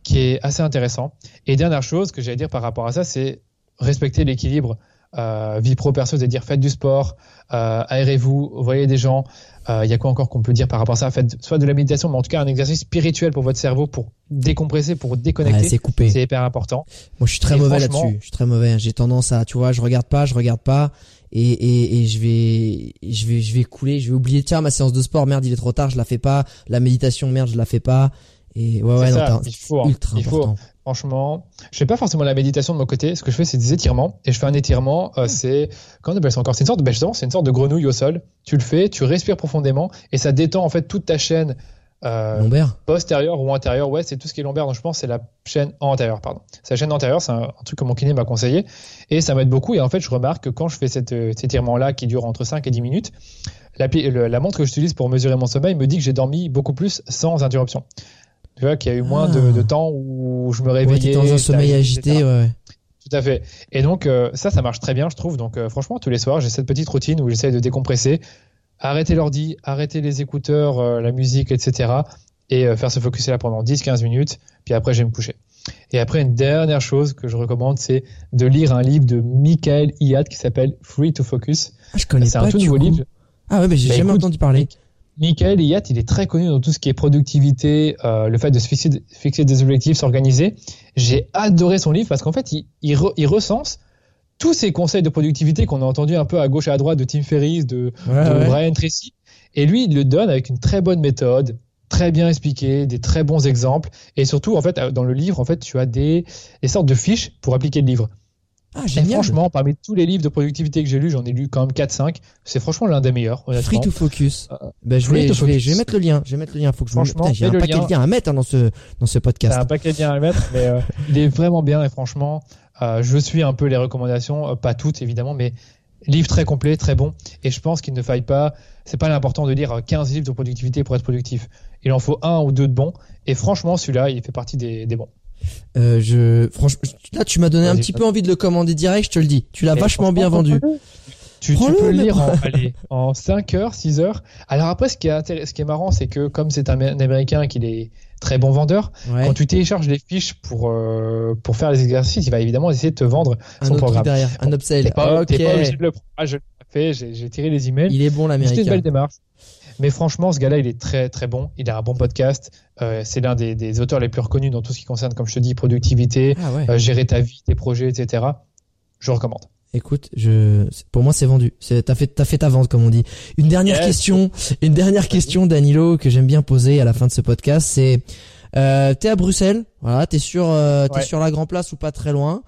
qui est assez intéressant. Et dernière chose que j'allais dire par rapport à ça, c'est respecter l'équilibre euh, vie pro perso, c'est-à-dire faites du sport, euh, aérez-vous, voyez des gens. Il euh, y a quoi encore qu'on peut dire par rapport à ça? Faites soit de la méditation, mais en tout cas un exercice spirituel pour votre cerveau, pour décompresser, pour déconnecter. c'est coupé. C'est hyper important. Moi, je suis très mauvais là-dessus. Je suis très mauvais. J'ai tendance à, tu vois, je regarde pas, je regarde pas. Et, et, et je vais je vais je vais couler je vais oublier tiens ma séance de sport merde il est trop tard je la fais pas la méditation merde je la fais pas et ouais ouais non, il faut, hein. ultra il important. Faut, Franchement, je fais pas forcément la méditation de mon côté. Ce que je fais, c'est des étirements. Et je fais un étirement, euh, c'est comment on appelle ça encore? C'est une sorte de ben c'est une sorte de grenouille au sol. Tu le fais, tu respires profondément et ça détend en fait toute ta chaîne euh, lombaire, postérieure ou antérieure. Ouais, c'est tout ce qui est lombaire. Donc je pense c'est la chaîne antérieure, pardon. C'est la chaîne antérieure, c'est un, truc que mon kiné m'a conseillé et ça m'aide beaucoup. Et en fait, je remarque que quand je fais cet, euh, cet étirement là qui dure entre 5 et 10 minutes, la, la montre que j'utilise pour mesurer mon sommeil me dit que j'ai dormi beaucoup plus sans interruption. Tu vois, qu'il y a eu moins de, de, ah. temps où je me réveillais. dans un sommeil agité, ouais. Tout à fait. Et donc, euh, ça, ça marche très bien, je trouve. Donc, euh, franchement, tous les soirs, j'ai cette petite routine où j'essaie de décompresser, arrêter l'ordi, arrêter les écouteurs, euh, la musique, etc. Et faire se focuser là pendant 10-15 minutes. Puis après, je vais me coucher. Et après, une dernière chose que je recommande, c'est de lire un livre de Michael Iat qui s'appelle Free to Focus. Ah, je connais pas. C'est un tout nouveau livre. Ah ouais, mais j'ai bah, jamais entendu parler. Michael Iyat, il est très connu dans tout ce qui est productivité, euh, le fait de se fixer, fixer des objectifs, s'organiser. J'ai adoré son livre parce qu'en fait, il, il, recense tous ces conseils de productivité qu'on a entendus un peu à gauche et à droite de Tim Ferriss, de, Brian Tracy. Et lui, il le donne avec une très bonne méthode, très bien expliqué, des très bons exemples. Et surtout, en fait, dans le livre, en fait, tu as des, des sortes de fiches pour appliquer le livre. Ah, franchement, parmi tous les livres de productivité que j'ai lus, j'en ai lu quand même 4-5. C'est franchement l'un des meilleurs. Free to focus. Euh, ben, je, vais, je, vais, je vais mettre le lien. Je vais mettre le lien. Faut que je franchement, j'ai un paquet de liens à mettre hein, dans ce dans ce podcast. un paquet de liens à mettre, mais euh, il est vraiment bien et franchement, euh, je suis un peu les recommandations, euh, pas toutes évidemment, mais livre très complet, très bon. Et je pense qu'il ne faille pas. C'est pas l'important de lire 15 livres de productivité pour être productif. Il en faut un ou deux de bons. Et franchement, celui-là, il fait partie des, des bons. Euh, je, franchement, là, tu m'as donné un petit peu envie de le commander direct, je te le dis. Tu l'as vachement bien vendu. Tu, tu, peux le lire en, allez, en 5 heures, 6 heures. Alors après, ce qui est, ce qui est marrant, c'est que comme c'est un, Américain qu'il est très bon vendeur, quand tu télécharges les fiches pour, euh, pour faire les exercices, il va évidemment essayer de te vendre un son programme. derrière, un upsell. T'es pas, okay. pas obligé de le prendre. Ah, je l'ai fait, j'ai tiré les emails. Il est bon l'américain. C'était une belle démarche. Mais franchement, ce gars-là, il est très très bon. Il a un bon podcast. Euh, c'est l'un des, des, auteurs les plus reconnus dans tout ce qui concerne, comme je te dis, productivité, ah euh, gérer ta vie, tes projets, etc. Je recommande. Écoute, je, pour moi, c'est vendu. T'as fait, t'as fait ta vente, comme on dit. Une dernière question, une dernière question, Danilo, que j'aime bien poser à la fin de ce podcast, c'est Euh, t'es à Bruxelles, voilà, t'es sur, euh, t'es sur la Grand Place ou pas très loin.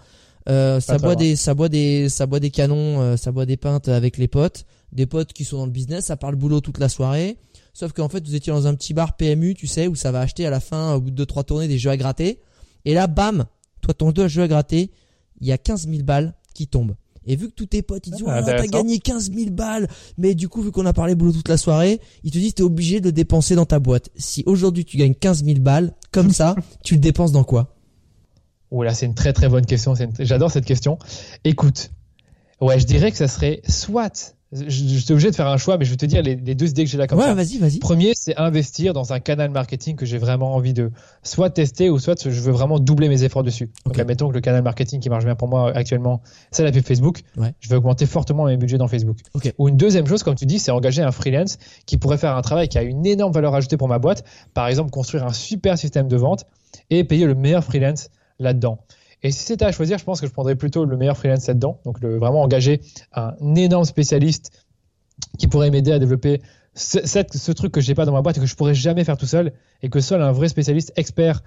Euh, ça boit des, ça boit des, ça boit des canons, euh, ça boit des pintes avec les potes, des potes qui sont dans le business, ça parle boulot toute la soirée. Sauf qu'en fait, vous étiez dans un petit bar PMU, tu sais, où ça va acheter à la fin, au bout de deux trois tournées, des jeux à gratter. Et là, bam, toi, ton jeu à gratter, il y a 15 000 balles qui tombent. Et vu que tous tes potes ils disent ah, t'as gagné 15 000 balles, mais du coup vu qu'on a parlé boulot toute la soirée, ils te disent t'es obligé de le dépenser dans ta boîte. Si aujourd'hui tu gagnes 15 000 balles comme ça, tu le dépenses dans quoi? Oh là c'est une très très bonne question. J'adore cette question. Écoute, ouais je dirais que ça serait soit je, suis obligé de faire un choix, mais je vais te dire les, deux idées que j'ai là comme ouais, vas-y, vas-y. Premier, c'est investir dans un canal marketing que j'ai vraiment envie de soit tester ou soit je veux vraiment doubler mes efforts dessus. Donc, admettons que le canal marketing qui marche bien pour moi actuellement, c'est la pub Facebook. Je veux augmenter fortement mes budgets dans Facebook. Ou une deuxième chose, comme tu dis, c'est engager un freelance qui pourrait faire un travail qui a une énorme valeur ajoutée pour ma boîte. Par exemple, construire un super système de vente et payer le meilleur freelance là-dedans. Et si c'était à choisir, je pense que je prendrais plutôt le meilleur freelance là-dedans. Donc, vraiment engager un énorme spécialiste qui pourrait m'aider à développer ce, ce truc que j'ai pas dans ma boîte et que je pourrais jamais faire tout seul et que seul un vrai spécialiste expert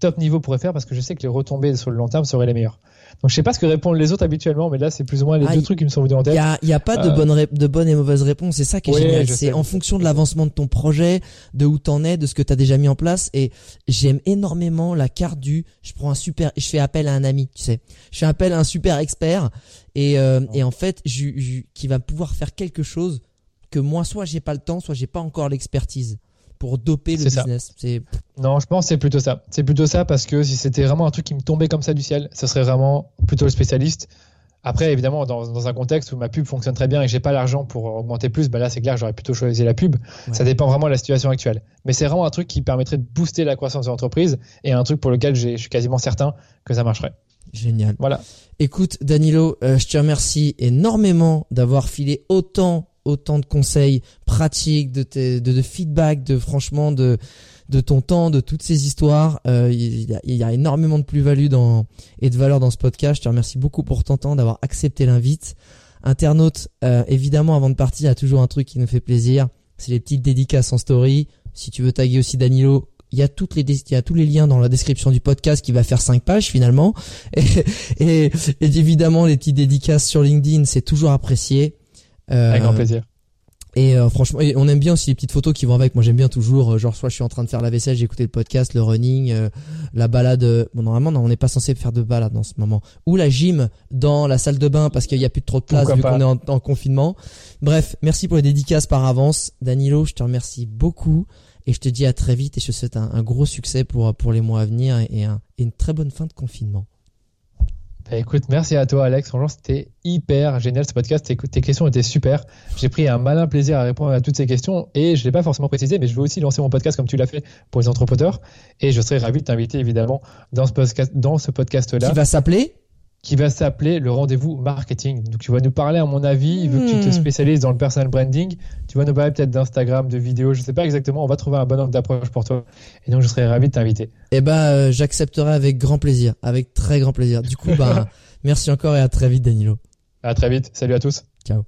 top niveau pourrait faire parce que je sais que les retombées sur le long terme seraient les meilleures. Donc je sais pas ce que répondent les autres habituellement, mais là c'est plus ou moins les ah, deux trucs qui me sont venus en tête. Il y a, pas de bonnes et mauvaises réponses, c'est ça qui est génial. C'est en fonction de l'avancement de ton projet, de où t'en es, de ce que t'as déjà mis en place. Et j'aime énormément la carte du. Je prends un super, je fais appel à un ami, tu sais. Je fais appel à un super expert et euh, et en fait, je, qui va pouvoir faire quelque chose que moi soit j'ai pas le temps, soit j'ai pas encore l'expertise pour doper le business. Non, je pense que c'est plutôt ça. C'est plutôt ça parce que si c'était vraiment un truc qui me tombait comme ça du ciel, ce serait vraiment plutôt le spécialiste. Après, évidemment, dans, un contexte où ma pub fonctionne très bien et que j'ai pas l'argent pour augmenter plus, bah là, c'est clair, j'aurais plutôt choisi la pub. Ça dépend vraiment de la situation actuelle. Mais c'est vraiment un truc qui permettrait de booster la croissance de l'entreprise et un truc pour lequel je suis quasiment certain que ça marcherait. Génial. Voilà. Écoute, Danilo, euh, je te remercie énormément d'avoir filé autant autant de conseils pratiques, de, de, de feedback, de franchement de de ton temps, de toutes ces histoires. Euh, il, y a, y a, énormément de plus-value dans et de valeur dans ce podcast. Je te remercie beaucoup pour ton temps, d'avoir accepté l'invite. Internaute, euh, évidemment, avant de partir, il y a toujours un truc qui nous fait plaisir. C'est les petites dédicaces en story. Si tu veux taguer aussi Danilo, il y a toutes les il y a tous les liens dans la description du podcast qui va faire 5 pages finalement. Et, et, et évidemment, les petites dédicaces sur LinkedIn, c'est toujours apprécié. Euh, avec grand plaisir. Et euh, franchement, on aime bien aussi les petites photos qui vont avec. Moi, j'aime bien toujours, euh, genre soit je suis en train de faire la vaisselle, j'ai écouté le podcast, le running, la balade. Bon, normalement, non, on n'est pas censé faire de balade dans ce moment. Ou la gym dans la salle de bain parce qu'il y a plus de trop de place vu qu'on est en, en, Bref, merci pour les dédicaces par avance, Danilo. Je te remercie beaucoup et je te dis à très vite et je te souhaite un, gros succès pour pour les mois à venir et, et une très bonne fin de confinement. Bah, écoute, merci à toi Alex. Franchement, c'était hyper génial ce podcast. Tes, questions étaient super. J'ai pris un malin plaisir à répondre à toutes ces questions et je ne l'ai pas forcément précisé, mais je veux aussi lancer mon podcast comme tu l'as fait pour les entrepreneurs. Et je serais ravi de t'inviter évidemment dans ce podcast, dans ce podcast-là. Qui va s'appeler qui va s'appeler le rendez-vous marketing. Donc tu vas nous parler, à mon avis, vu que tu te hmm. spécialises dans le personal branding, tu vas nous parler peut-être d'Instagram, de vidéos, je ne sais pas exactement, on va trouver un bon angle d'approche pour toi. Et donc je serais ravi de t'inviter. Eh ben, euh, j'accepterai avec grand plaisir, avec très grand plaisir. Du coup, bah, merci encore et à très vite, Danilo. À très vite. Salut à tous. Ciao.